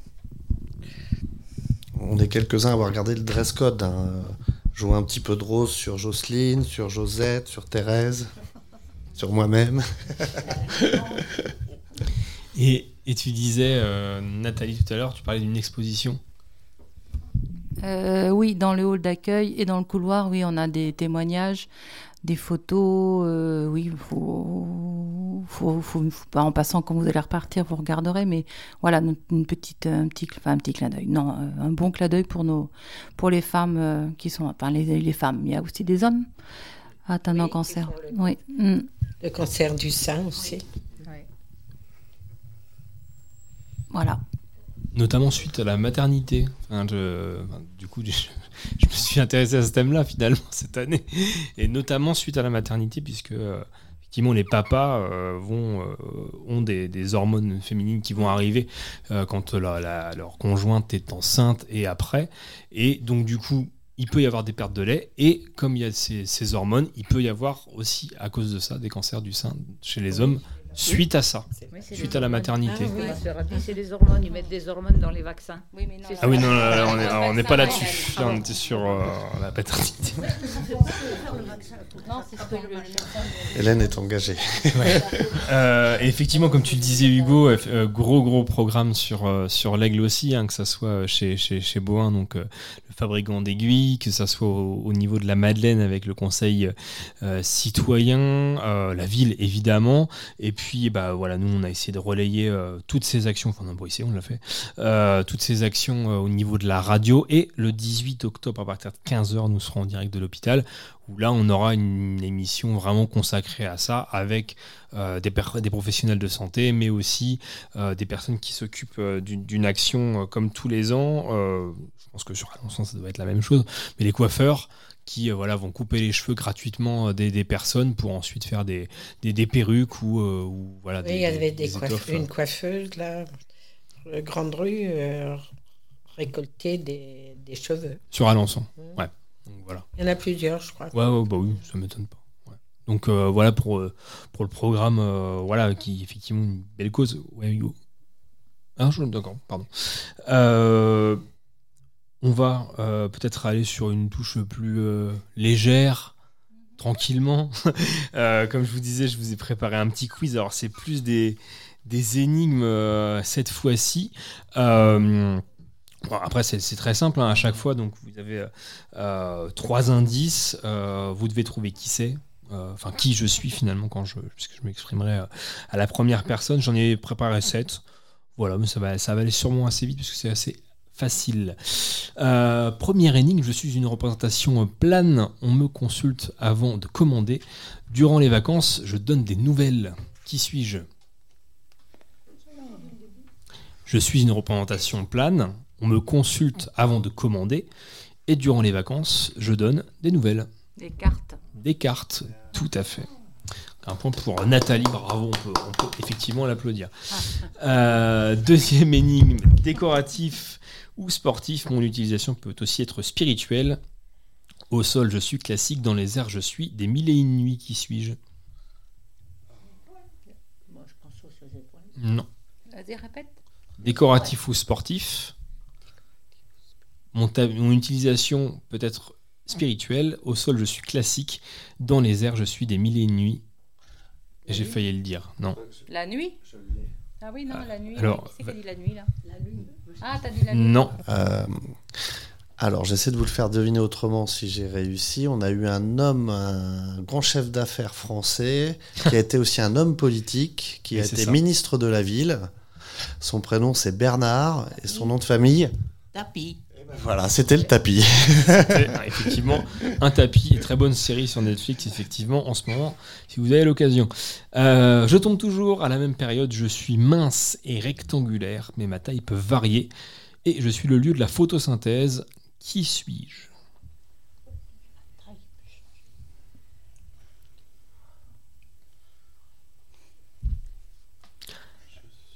On est quelques-uns à avoir regardé le dress code. Hein. Jouer un petit peu de rose sur Jocelyne, sur Josette, sur Thérèse, sur moi-même.
Et, et, tu disais, euh, Nathalie, tout à l'heure, tu parlais d'une exposition.
Euh, oui, dans le hall d'accueil et dans le couloir, oui, on a des témoignages, des photos. Euh, oui, faut, faut, faut, faut, pas en passant quand vous allez repartir, vous regarderez. Mais voilà, une petite, un petit, enfin, un petit clin d'œil. Non, un bon clin d'œil pour nos, pour les femmes euh, qui sont, enfin les, les, femmes. Il y a aussi des hommes atteints d'un oui, cancer.
Le,
oui. Mm.
Le cancer du sein aussi.
Voilà.
Notamment suite à la maternité. Enfin, je, enfin, du coup, je, je, me suis intéressé à ce thème-là finalement cette année. Et notamment suite à la maternité, puisque euh, effectivement les papas euh, vont, euh, ont des, des, hormones féminines qui vont arriver euh, quand la, la, leur conjointe est enceinte et après. Et donc du coup, il peut y avoir des pertes de lait et comme il y a ces, ces, hormones, il peut y avoir aussi à cause de ça des cancers du sein chez les hommes suite à ça,
oui,
suite à la maternité.
Ah, oui. C'est les hormones, ils mettent des hormones dans les vaccins.
Oui, non, ah oui, non, là, on n'est pas là-dessus. Là, on était sur euh, la paternité.
Hélène est engagée.
Ouais. Euh, effectivement, comme tu le disais, Hugo, euh, gros, gros programme sur, euh, sur l'aigle aussi, hein, que ça soit chez, chez, chez Boin, donc le fabricant d'aiguilles, que ça soit au, au, niveau de la Madeleine avec le conseil citoyen, la ville évidemment, et puis puis bah voilà, nous on a essayé de relayer euh, toutes ces actions, enfin non, ici on l'a fait, euh, toutes ces actions euh, au niveau de la radio. Et le 18 octobre à partir de 15h, nous serons en direct de l'hôpital où là on aura une émission vraiment consacrée à ça avec des, professionnels de santé, mais aussi des personnes qui s'occupent d'une action comme tous les ans. je pense que sur Alençon ça doit être la même chose, mais les coiffeurs qui euh, voilà, vont couper les cheveux gratuitement des, des, personnes pour ensuite faire des, des, des perruques ou, euh, ou voilà.
Oui, il y avait des coiffes, une coiffeuse là, Grande Rue, euh, récolter des, des, cheveux.
Sur Alençon, mmh. ouais. Donc, voilà.
Il y en a plusieurs, je crois.
Ouais, ouais bah oui, ça m'étonne pas. Donc euh, voilà pour, pour le programme, voilà, qui est effectivement une belle cause. Ouais, Hugo. Ah, d'accord, pardon. Euh, on va euh, peut-être aller sur une touche plus euh, légère, tranquillement. euh, comme je vous disais, je vous ai préparé un petit quiz. Alors, c'est plus des, énigmes cette fois-ci. Après, c'est très simple hein, à chaque fois. Donc, vous avez trois indices. vous devez trouver qui c'est. Enfin, qui je suis finalement quand je, puisque je m'exprimerai à la première personne. J'en ai préparé sept. Voilà, mais ça ça va aller sûrement assez vite puisque c'est assez facile. Euh, première énigme, je suis une représentation plane, on me consulte avant de commander. Durant les vacances, je donne des nouvelles. Qui suis-je? Je suis une représentation plane, on me consulte avant de commander. Et durant les vacances, je donne des nouvelles.
Des cartes.
Des cartes, tout à fait. Un point pour Nathalie, bravo, on peut, on peut effectivement l'applaudir. Euh, deuxième énigme, décoratif ou sportif, mon utilisation peut aussi être spirituelle. Au sol, je suis classique, dans les airs, je suis des mille et une nuits. Qui suis-je? Non. Décoratif ou sportif? Mon, mon utilisation peut être spirituelle. Au sol, je suis classique. Dans les airs, je suis des mille et une nuits. Et j'ai failli le dire. Non.
La nuit? Ah oui, non, la nuit.
Alors,
qui c'est qui a dit la nuit là?
La nuit.
Ah, t'as dit la nuit
Non.
Euh, alors, j'essaie de vous le faire deviner autrement si j'ai réussi. On a eu un homme, un grand chef d'affaires français, qui a été aussi un homme politique, qui a été ça. ministre de la ville. Son prénom, c'est Bernard, et son nom de famille?
Tapie.
Voilà, c'était le tapis.
Ah, effectivement, un tapis. Très bonne série sur Netflix, effectivement, en ce moment, si vous avez l'occasion. Euh, je tombe toujours à la même période. Je suis mince et rectangulaire, mais ma taille peut varier. Et je suis le lieu de la photosynthèse. Qui suis-je?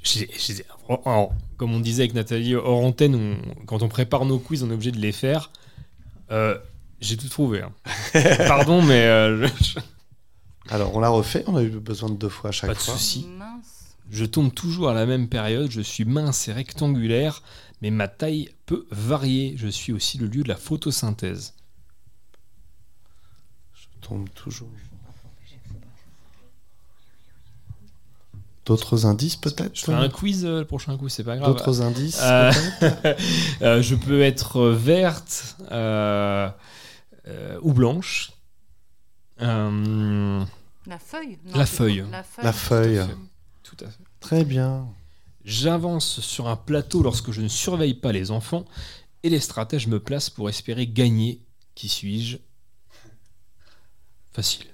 J'ai- j'ai- alors, comme on disait avec Nathalie hors antenne, on- quand on prépare nos quiz, on est obligé de les faire. Euh, j'ai tout trouvé. hein. Pardon, mais euh, je-
Alors, on l'a refait, on a eu besoin de deux fois à chaque
pas de
fois.
souci. Je tombe toujours à la même période. Je suis mince et rectangulaire, mais ma taille peut varier. Je suis aussi le lieu de la photosynthèse.
Je tombe toujours. D'autres indices peut-être
Je ferai un quiz euh, le prochain coup, c'est pas grave.
D'autres indices,
Euh,
peut-être
euh, Je peux être verte euh, euh, ou blanche. Euh,
La feuille Non,
La feuille.
pas- la feuille.
La feuille.
Tout à fait.
Très bien.
J'avance sur un plateau lorsque je ne surveille pas les enfants et les stratèges me placent pour espérer gagner. Qui suis-je? Facile.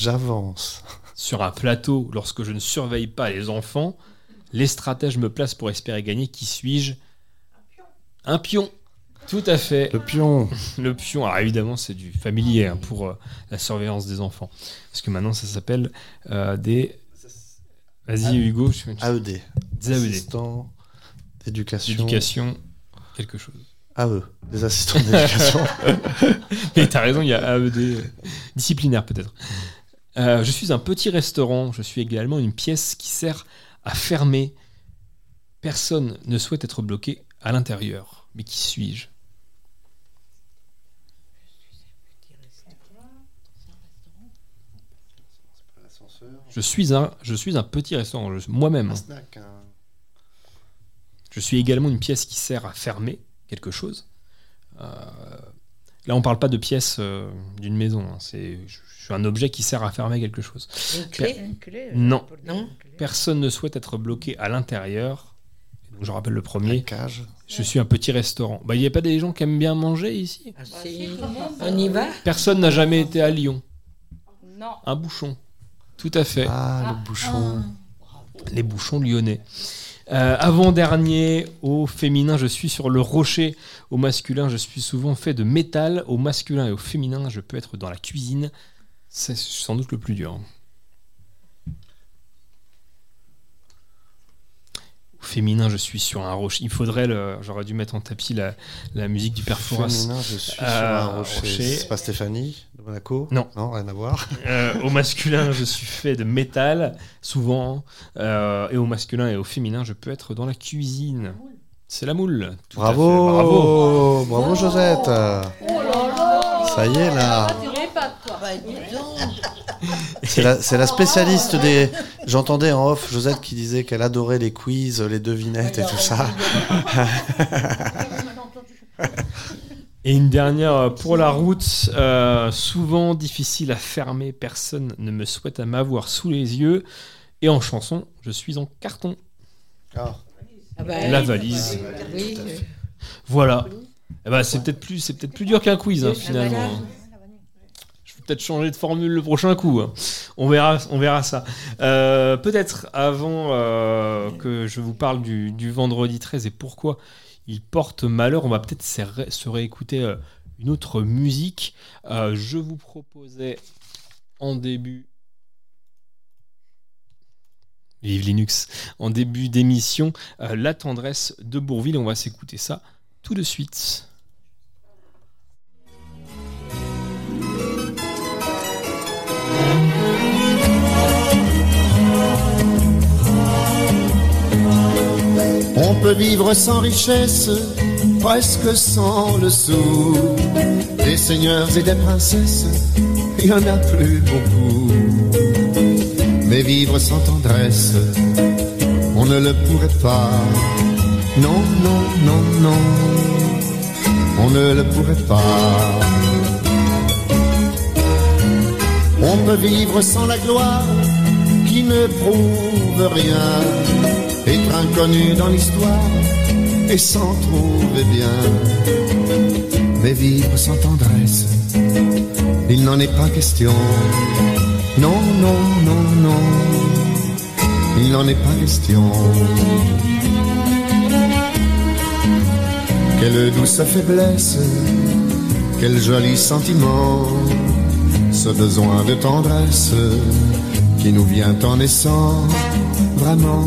J'avance.
Sur un plateau lorsque je ne surveille pas les enfants, les stratèges me placent pour espérer gagner. Qui suis-je? Un pion. Tout à fait.
Le pion.
Le pion. Alors évidemment, c'est du familier hein, pour euh, la surveillance des enfants. Parce que maintenant, ça s'appelle euh, des. Vas-y, Hugo. Je...
AED.
Des AED.
Assistants d'éducation.
D'éducation, quelque chose.
AE. Des assistants d'éducation.
Mais t'as raison, il y a AED. disciplinaire peut-être. Euh, je suis un petit restaurant. Je suis également une pièce qui sert à fermer. Personne ne souhaite être bloqué à l'intérieur. Mais qui suis-je? Je suis un, je suis un petit restaurant, moi-même.
Un
hein.
snack, un-
Je suis également une pièce qui sert à fermer quelque chose. Euh, là, on parle pas de pièce euh, d'une maison. hein. C'est, je, je suis un objet qui sert à fermer quelque chose.
Une clé
Per-
Une clé, euh,
Non. Personne ne souhaite être bloqué à l'intérieur. Donc, je rappelle le premier. Je suis un petit restaurant. Bah, il n'y a pas des gens qui aiment bien manger ici?
Ah, si. On y va?
Personne n'a jamais été à Lyon.
Non.
Un bouchon. Tout à fait.
Ah, le bouchon.
Les bouchons lyonnais. Euh, Avant-dernier, au féminin, je suis sur le rocher. Au masculin, je suis souvent fait de métal. Au masculin et au féminin, je peux être dans la cuisine. C'est sans doute le plus dur. Féminin, je suis sur un rocher. Il faudrait, le... j'aurais dû mettre en tapis la, la musique du père Fouras.
Féminin, je suis sur
Euh,
un rocher. C'est pas Stéphanie de Monaco
Non.
Non, rien à voir.
Euh, au masculin, je suis fait de métal, souvent. Euh, et au masculin et au féminin, je peux être dans la cuisine. C'est la moule. Tout à fait.
Bravo,
Bravo.
bravo Josette. Ça y est là. C'est la spécialiste des. J'entendais en off Josette qui disait qu'elle adorait les quiz, les devinettes et tout ça.
Et une dernière euh, pour la route, euh, souvent difficile à fermer, personne ne me souhaite à m'avoir sous les yeux. Et en chanson, je suis en carton.
Ah bah,
La valise.
Oui, oui.
Voilà. Eh ben, c'est peut-être plus, c'est peut-être plus dur qu'un quiz hein, finalement. Peut-être changer de formule le prochain coup. hein. On verra, on verra ça. Euh, peut-être avant euh, que je vous parle du, vendredi 13 et pourquoi il porte malheur, on va peut-être se, se réécouter euh, une autre musique. Je vous proposais en début. Vive Linux. En début d'émission, La tendresse de Bourville. On va s'écouter ça tout de suite.
On peut vivre sans richesse, presque sans le sou. Des seigneurs et des princesses, il y en a plus beaucoup. Mais vivre sans tendresse, on ne le pourrait pas. Non, non, non, non, on ne le pourrait pas. On peut vivre sans la gloire qui ne prouve rien inconnus dans l'histoire et s'en trouver bien. Mais vivre sans tendresse, il n'en est pas question. Non, non, non, non, il n'en est pas question. Quelle douce faiblesse, quel joli sentiment, ce besoin de tendresse qui nous vient en naissant, vraiment,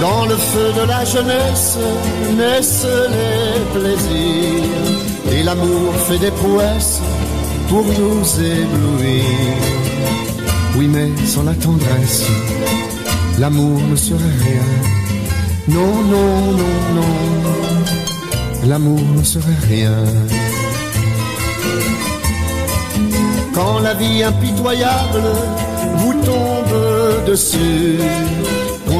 Dans le feu de la jeunesse naissent les plaisirs et l'amour fait des prouesses pour nous éblouir. Oui, mais sans la tendresse, l'amour ne serait rien. Non, non, non, non, l'amour ne serait rien. Quand la vie impitoyable vous tombe dessus,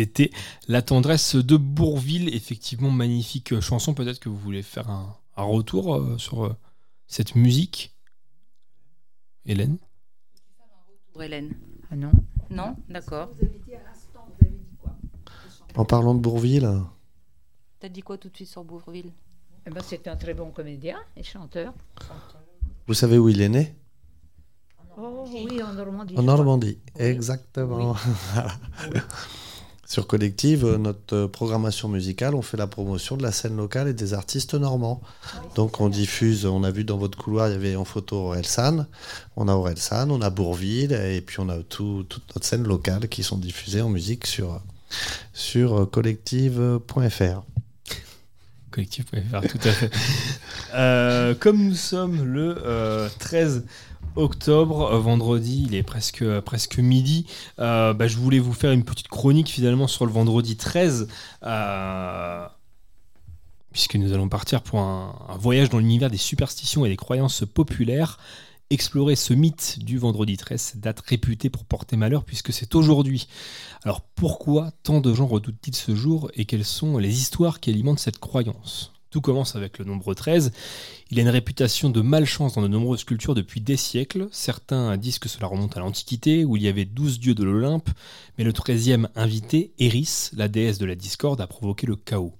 C'était La tendresse de Bourville, effectivement magnifique chanson. Peut-être que vous voulez faire un, un retour euh, sur euh, cette musique, Hélène?
Pour Hélène. Ah non Non? D'accord.
En parlant de Bourville,
T'as dit quoi tout de suite sur Bourville?
Eh ben, c'est un très bon comédien et chanteur.
vous savez où il est né?
Oh oui, en Normandie.
En Normandie, exactement. Voilà. Sur Collective, euh, notre euh, programmation musicale, on fait la promotion de la scène locale et des artistes normands. Donc on diffuse, on a vu dans votre couloir, il y avait en photo Aurel San, on a Aurel San, on a Bourville, et puis on a tout, toute notre scène locale qui sont diffusées en musique sur, sur euh, collective.fr.
Collectif.fr, tout à fait. Euh, comme nous sommes le euh, 13 octobre, euh, vendredi, il est presque, presque midi, euh, bah, je voulais vous faire une petite chronique finalement sur le vendredi 13. euh, puisque nous allons partir pour un, un voyage dans l'univers des superstitions et des croyances populaires, explorer ce mythe du vendredi 13, cette date réputée pour porter malheur, puisque c'est aujourd'hui. Alors pourquoi tant de gens redoutent-ils ce jour et quelles sont les histoires qui alimentent cette croyance? Tout commence avec le nombre 13. Il a une réputation de malchance dans de nombreuses cultures depuis des siècles. Certains disent que cela remonte à l'Antiquité, où il y avait 12 dieux de l'Olympe, mais le 13e invité, Eris, la déesse de la discorde, a provoqué le chaos.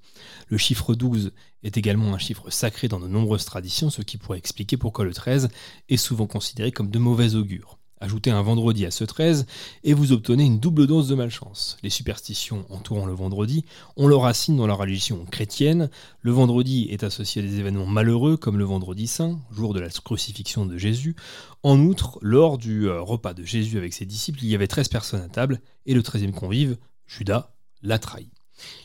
Le chiffre 12 est également un chiffre sacré dans de nombreuses traditions, ce qui pourrait expliquer pourquoi le 13 est souvent considéré comme de mauvais augure. Ajoutez un vendredi à ce 13 et vous obtenez une double dose de malchance. Les superstitions entourant le vendredi ont leur racine dans la religion chrétienne. Le vendredi est associé à des événements malheureux comme le vendredi saint, jour de la crucifixion de Jésus. En outre, lors du euh, repas de Jésus avec ses disciples, il y avait 13 personnes à table et le 13e convive, Judas, l'a trahi.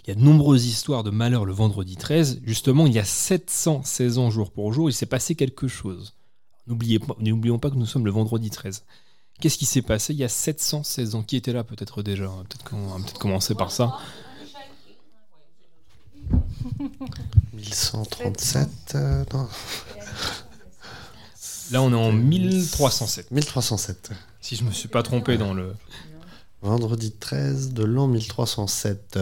Il y a de nombreuses histoires de malheur le vendredi 13. Justement, il y a 716 ans jour pour jour, il s'est passé quelque chose. N'oubliez pas- N'oublions pas que nous sommes le vendredi 13. Qu'est-ce qui s'est passé il y a 716 ans? Qui était là peut-être déjà? Peut-être qu'on va peut-être commencer par ça.
1137. euh, non.
Là, on est en 1307.
1307.
Si je me suis pas trompé dans le.
Vendredi 13 de l'an 1307.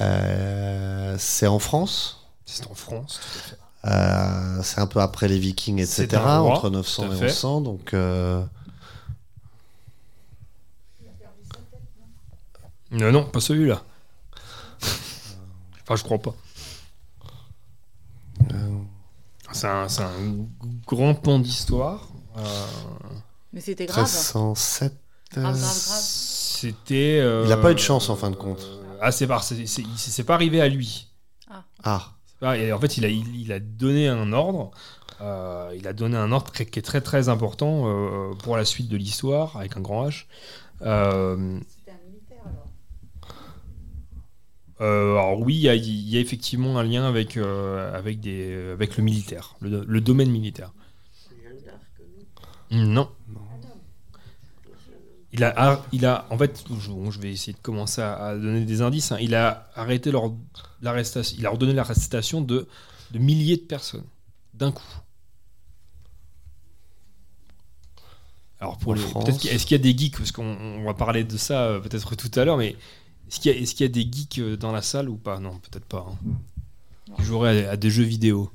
Euh, c'est en France?
C'est en France, tout à fait.
Euh, c'est un peu après les Vikings, etc.
Roi,
entre
tout
900
à
et
fait.
1100. Donc, euh,
Non, non, pas celui-là. Enfin, je crois pas. C'est un, c'est un grand pan d'histoire. Euh,
Mais c'était grave.
1307.
Grave, grave, grave.
C'était. euh,
Il a pas eu de chance en fin de compte.
Ah, c'est pas, c'est, c'est- c'est pas arrivé à lui.
Ah.
Ah.
C'est pas- et en fait, il a, il, il a donné un ordre. euh, il a donné un ordre qui, qui est très très important euh, pour la suite de l'histoire, avec un grand H. Euh, euh, alors oui, il y, a- il y a effectivement un lien avec, euh, avec, des, avec le militaire, le, le domaine militaire. Non. Il a, il a, en fait, je, vais essayer de commencer à, à donner des indices. hein. Il a arrêté l'arrestation, il a ordonné l'arrestation de, de milliers de personnes d'un coup. Alors pour
En
les, est-ce qu'il y a des geeks? Parce qu'on on va parler de ça euh, peut-être tout à l'heure, mais est-ce qu'il y, a- y des geeks euh, dans la salle ou pas? Non, peut-être pas. hein. Qui joueraient à, à des jeux vidéo.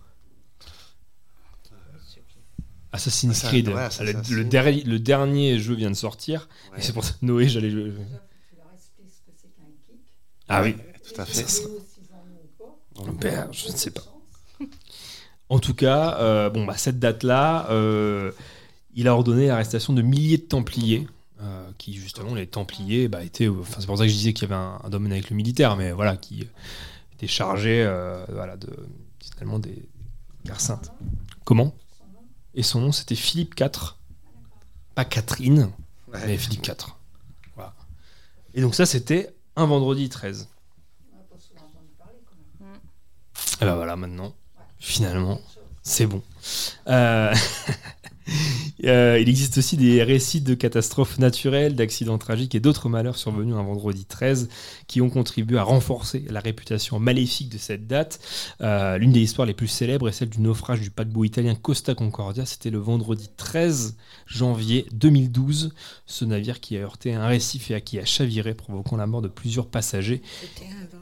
Assassin's
Ça,
Creed,
ouais,
le,
Assassin's
le dernier, le dernier jeu vient de sortir. Et c'est pour ça que Noé, j'allais. jouer. Ah oui,
tout à fait.
Ça sera- Ben, je ne sais pas. En tout cas, euh, bon, bah, cette date-là, euh, il a ordonné l'arrestation de milliers de Templiers, euh, qui justement, les Templiers, bah, étaient. Enfin, c'est pour ça que je disais qu'il y avait un, un domaine avec le militaire, mais voilà, qui euh, était chargé, euh, voilà, de finalement des guerres saintes. Comment? Et son nom, c'était Philippe IV, pas Catherine, mais Philippe IV. Voilà. Et donc ça, c'était un vendredi 13. Et ben voilà, maintenant, finalement, c'est bon. Euh, euh, il existe aussi des récits de catastrophes naturelles, d'accidents tragiques et d'autres malheurs survenus un vendredi 13 qui ont contribué à renforcer la réputation maléfique de cette date. Euh, L'une des histoires les plus célèbres est celle du naufrage du paquebot italien Costa Concordia. C'était le vendredi 13 janvier 2012. Ce navire qui a heurté un récif et qui a chaviré, provoquant la mort de plusieurs passagers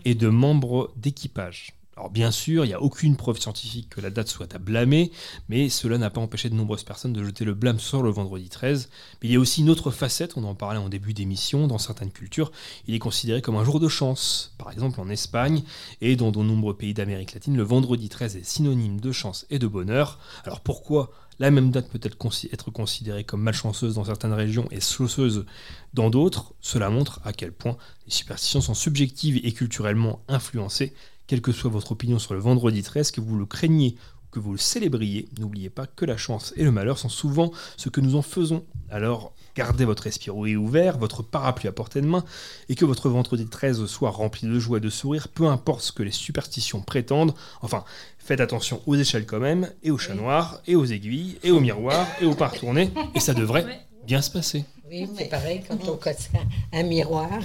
et de membres d'équipage. Alors bien sûr, il n'y a aucune preuve scientifique que la date soit à blâmer, mais cela n'a pas empêché de nombreuses personnes de jeter le blâme sur le vendredi 13. Mais il y a aussi une autre facette, on en parlait en début d'émission, dans certaines cultures, il est considéré comme un jour de chance. Par exemple en Espagne et dans de nombreux pays d'Amérique latine, le vendredi 13 est synonyme de chance et de bonheur. Alors pourquoi la même date peut être, consi- être considérée comme malchanceuse dans certaines régions et sauceuse dans d'autres? Cela montre à quel point les superstitions sont subjectives et culturellement influencées. Quelle que soit votre opinion sur le vendredi 13, que vous le craigniez ou que vous le célébriez, n'oubliez pas que la chance et le malheur sont souvent ce que nous en faisons. Alors gardez votre esprit ouvert, votre parapluie à portée de main, et que votre vendredi 13 soit rempli de joie et de sourire, peu importe ce que les superstitions prétendent. Enfin, faites attention aux échelles quand même, et aux chats noirs, et aux aiguilles, et aux miroirs, et aux parts tournées, et ça devrait bien se passer.
Oui, c'est pareil, quand on casse un, un miroir,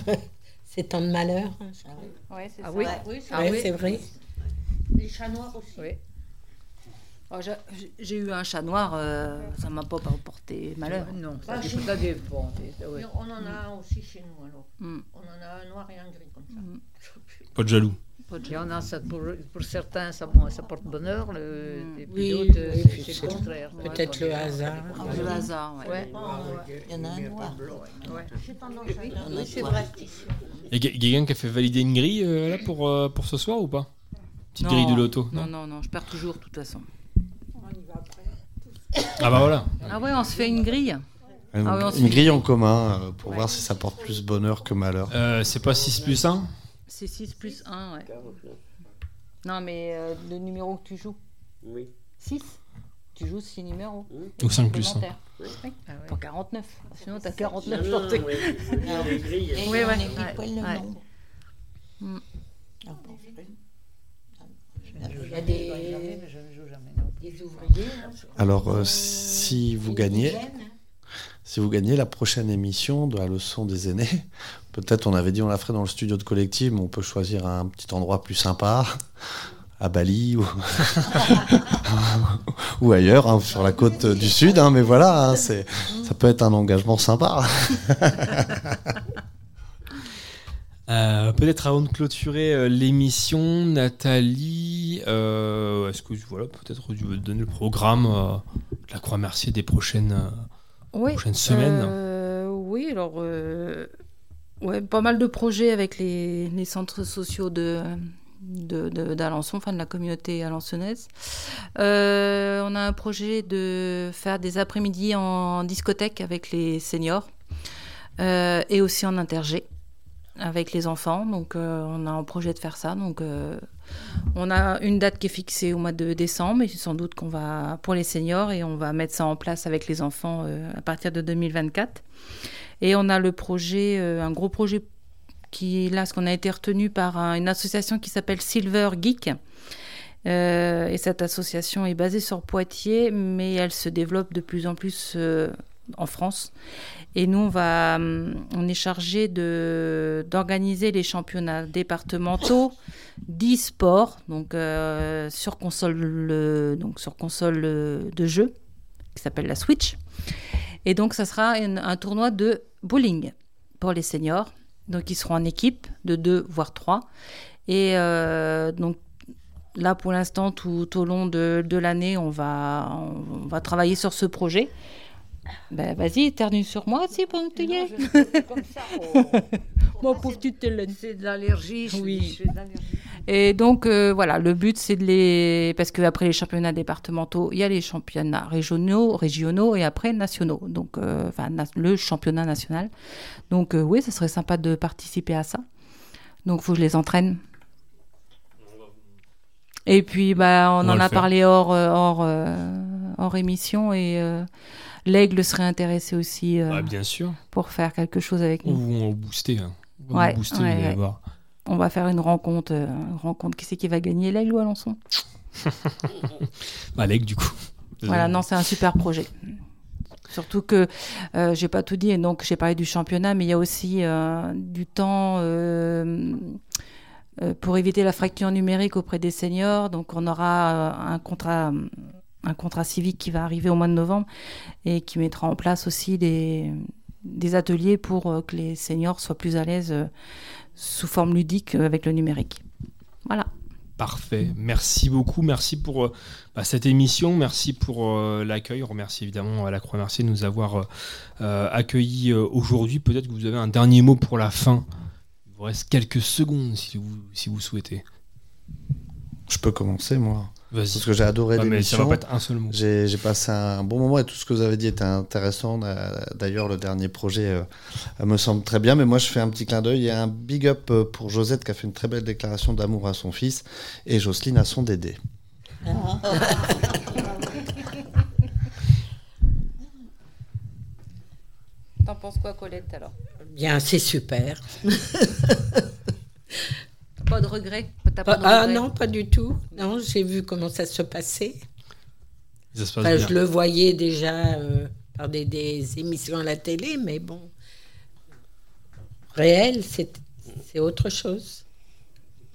c'est tant de malheur. hein, je.
Ouais,
Ah
ça.
oui, c'est
Ah oui.
c'est vrai.
Les chats noirs aussi.
Oui. Oh, j'ai- eu un chat noir, euh, ça m'a pas porté malheur.
Non,
Bah,
ça, dépend.
On en a un aussi chez nous alors.
Mm.
On en a un noir et un gris comme ça.
Pas de jaloux.
Il y en a, ça, pour, pour certains, ça, bon, ça porte bonheur, le, et puis
Oui,
d'autres,
oui,
c'est-
puis
c'est
c'est-
le contraire.
peut-être le hasard.
Ah, le hasard, ouais.
Ouais.
Il y en a un noir. Oui, on
oui, c'est vrai.
Et y a quelqu'un qui a fait valider une grille euh, là pour, euh, pour ce soir ou pas? Petite
Non,
grille du loto
Non, non, non, je perds toujours de toute façon.
Ah bah voilà.
Ah ouais, on se fait une grille.
Une,
Ah oui, on
grille en commun euh, pour voir si ça porte plus bonheur que malheur.
Euh, c'est pas 6 plus 1
C'est 6 plus 1, ouais. Non, mais euh, le numéro que tu joues
Oui.
6 Tu joues 6 numéros.
Ou 5 plus un.
Complémentaires. Oui. Pas 49. Sinon, t'as 49
Non, non,
chantés.
ouais,
Ah oui.
Oui,
on
ouais. Mm.
Ah, bon.
Il y a des,
Je ne joue jamais. non.
des ouvriers. sur-
Alors, euh, si vous gagnez, si vous gagnez la prochaine émission de la leçon des aînés, peut-être on avait dit on la ferait dans le studio de collectif, mais on peut choisir un petit endroit plus sympa, à Bali ou, ou ailleurs, hein, sur la côte du sud. hein, mais voilà, hein, c'est, ça peut être un engagement sympa.
Euh, Peut-être avant de clôturer euh, l'émission, Nathalie, euh, est-ce que voilà, peut-être tu veux donner le programme euh, de la Croix-Mercier des prochaines,
Oui,
prochaines semaines?
euh, oui, alors, euh, ouais, pas mal de projets avec les, centres sociaux de d'Alençon, enfin de la communauté alençonnaise. Euh, on a un projet de faire des après-midi en discothèque avec les seniors euh, et aussi en intergé avec les enfants. Donc, euh, on a un projet de faire ça. Donc, on a une date qui est fixée au mois de décembre, et sans doute qu'on va pour les seniors et on va mettre ça en place avec les enfants euh, à partir de 2024. Et on a le projet, euh, un gros projet qui est là, ce qu'on a été retenu par un- une association qui s'appelle Silver Geek. Euh, et cette association est basée sur Poitiers, mais elle se développe de plus en plus en France. Et nous, on, va, hum, on est chargé d'organiser les championnats départementaux d'e-sport, donc euh, sur console, euh, donc sur console euh, de jeu, qui s'appelle la Switch. Et donc, ça sera un tournoi de bowling pour les seniors. Donc, ils seront en équipe de deux, voire trois. Et euh, donc, là, pour l'instant, tout au long de, l'année, on va travailler sur ce projet. Ben, vas-y, éternue sur moi, si, pendant que tu y es. Mon pauvre petite Hélène.
C'est de l'allergie. je
Oui. Et donc, euh, voilà, le but, c'est de les. Parce qu'après les championnats départementaux, il y a les championnats régionaux, régionaux et après nationaux. Donc, euh, enfin, na- le championnat national. Donc, euh, oui, ça serait sympa de participer à ça. Donc, il faut que je les entraîne. Et puis, bah, on,
On
en a
faire.
parlé hors, hors, hors émission et euh, l'aigle serait intéressé aussi euh,
Ouais, bien sûr.
pour faire quelque chose avec
Ou
nous.
on va booster. hein. On va
Ouais,
nous booster,
ouais. On va faire une rencontre. euh, une rencontre. Qui c'est qui va gagner, l'aigle ou Alençon?
Bah, Lec, du coup.
Voilà, non, c'est un super projet. Surtout que euh, j'ai pas tout dit, et donc j'ai parlé du championnat, mais il y a aussi du temps pour éviter la fracture numérique auprès des seniors. Donc on aura un contrat, un contrat civique qui va arriver au mois de novembre et qui mettra en place aussi des, des ateliers pour euh, que les seniors soient plus à l'aise euh, sous forme ludique euh, avec le numérique. Voilà.
Parfait. Merci beaucoup. Merci pour euh, bah, cette émission. Merci pour euh, l'accueil. On remercie évidemment à la Croix-Mercier de nous avoir euh, euh, accueillis euh, aujourd'hui. Peut-être que vous avez un dernier mot pour la fin. Il vous reste quelques secondes si vous, si vous souhaitez.
Je peux commencer, moi? Parce que j'ai adoré
Ah,
l'émission. J'ai j'ai passé un bon moment et tout ce que vous avez dit était intéressant. Euh, D'ailleurs, le dernier projet euh, me semble très bien. Mais moi, je fais un petit clin d'œil. Il y a un big up euh, pour Josette qui a fait une très belle déclaration d'amour à son fils et Jocelyne à son Dédé.
T'en penses quoi, Colette, alors?
Bien, c'est super.
Pas de regret T'as pas de
ah
regret
non, pas du tout. Non, j'ai vu comment ça se passait.
Ça se passe
Enfin,
bien.
je le voyais déjà euh, par des, des émissions à la télé, mais bon, réel, c'est c'est autre chose.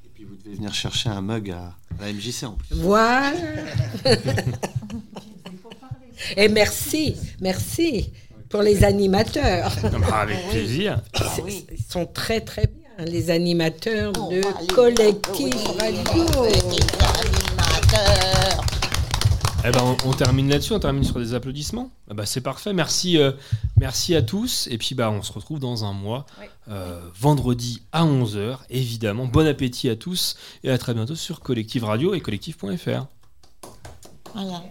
Et puis, vous devez venir chercher un mug à, à la MJC en plus.
Voilà. Et merci, merci pour les animateurs.
Ah bah, avec plaisir.
Ils sont très très bien, les animateurs de collectif radio.
Eh ben, on, on termine là-dessus, on termine sur des applaudissements. Ah bah, c'est parfait. Merci, euh, merci à tous. Et puis bah, on se retrouve dans un mois, euh, vendredi à 11h, évidemment. Bon appétit à tous et à très bientôt sur Collective Radio et collectif.fr.
Voilà.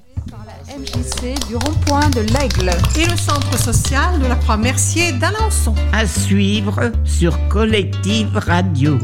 MJC du rond-point de l'Aigle.
Et le centre social de la Croix-Mercier d'Alençon.
À suivre sur Collective Radio.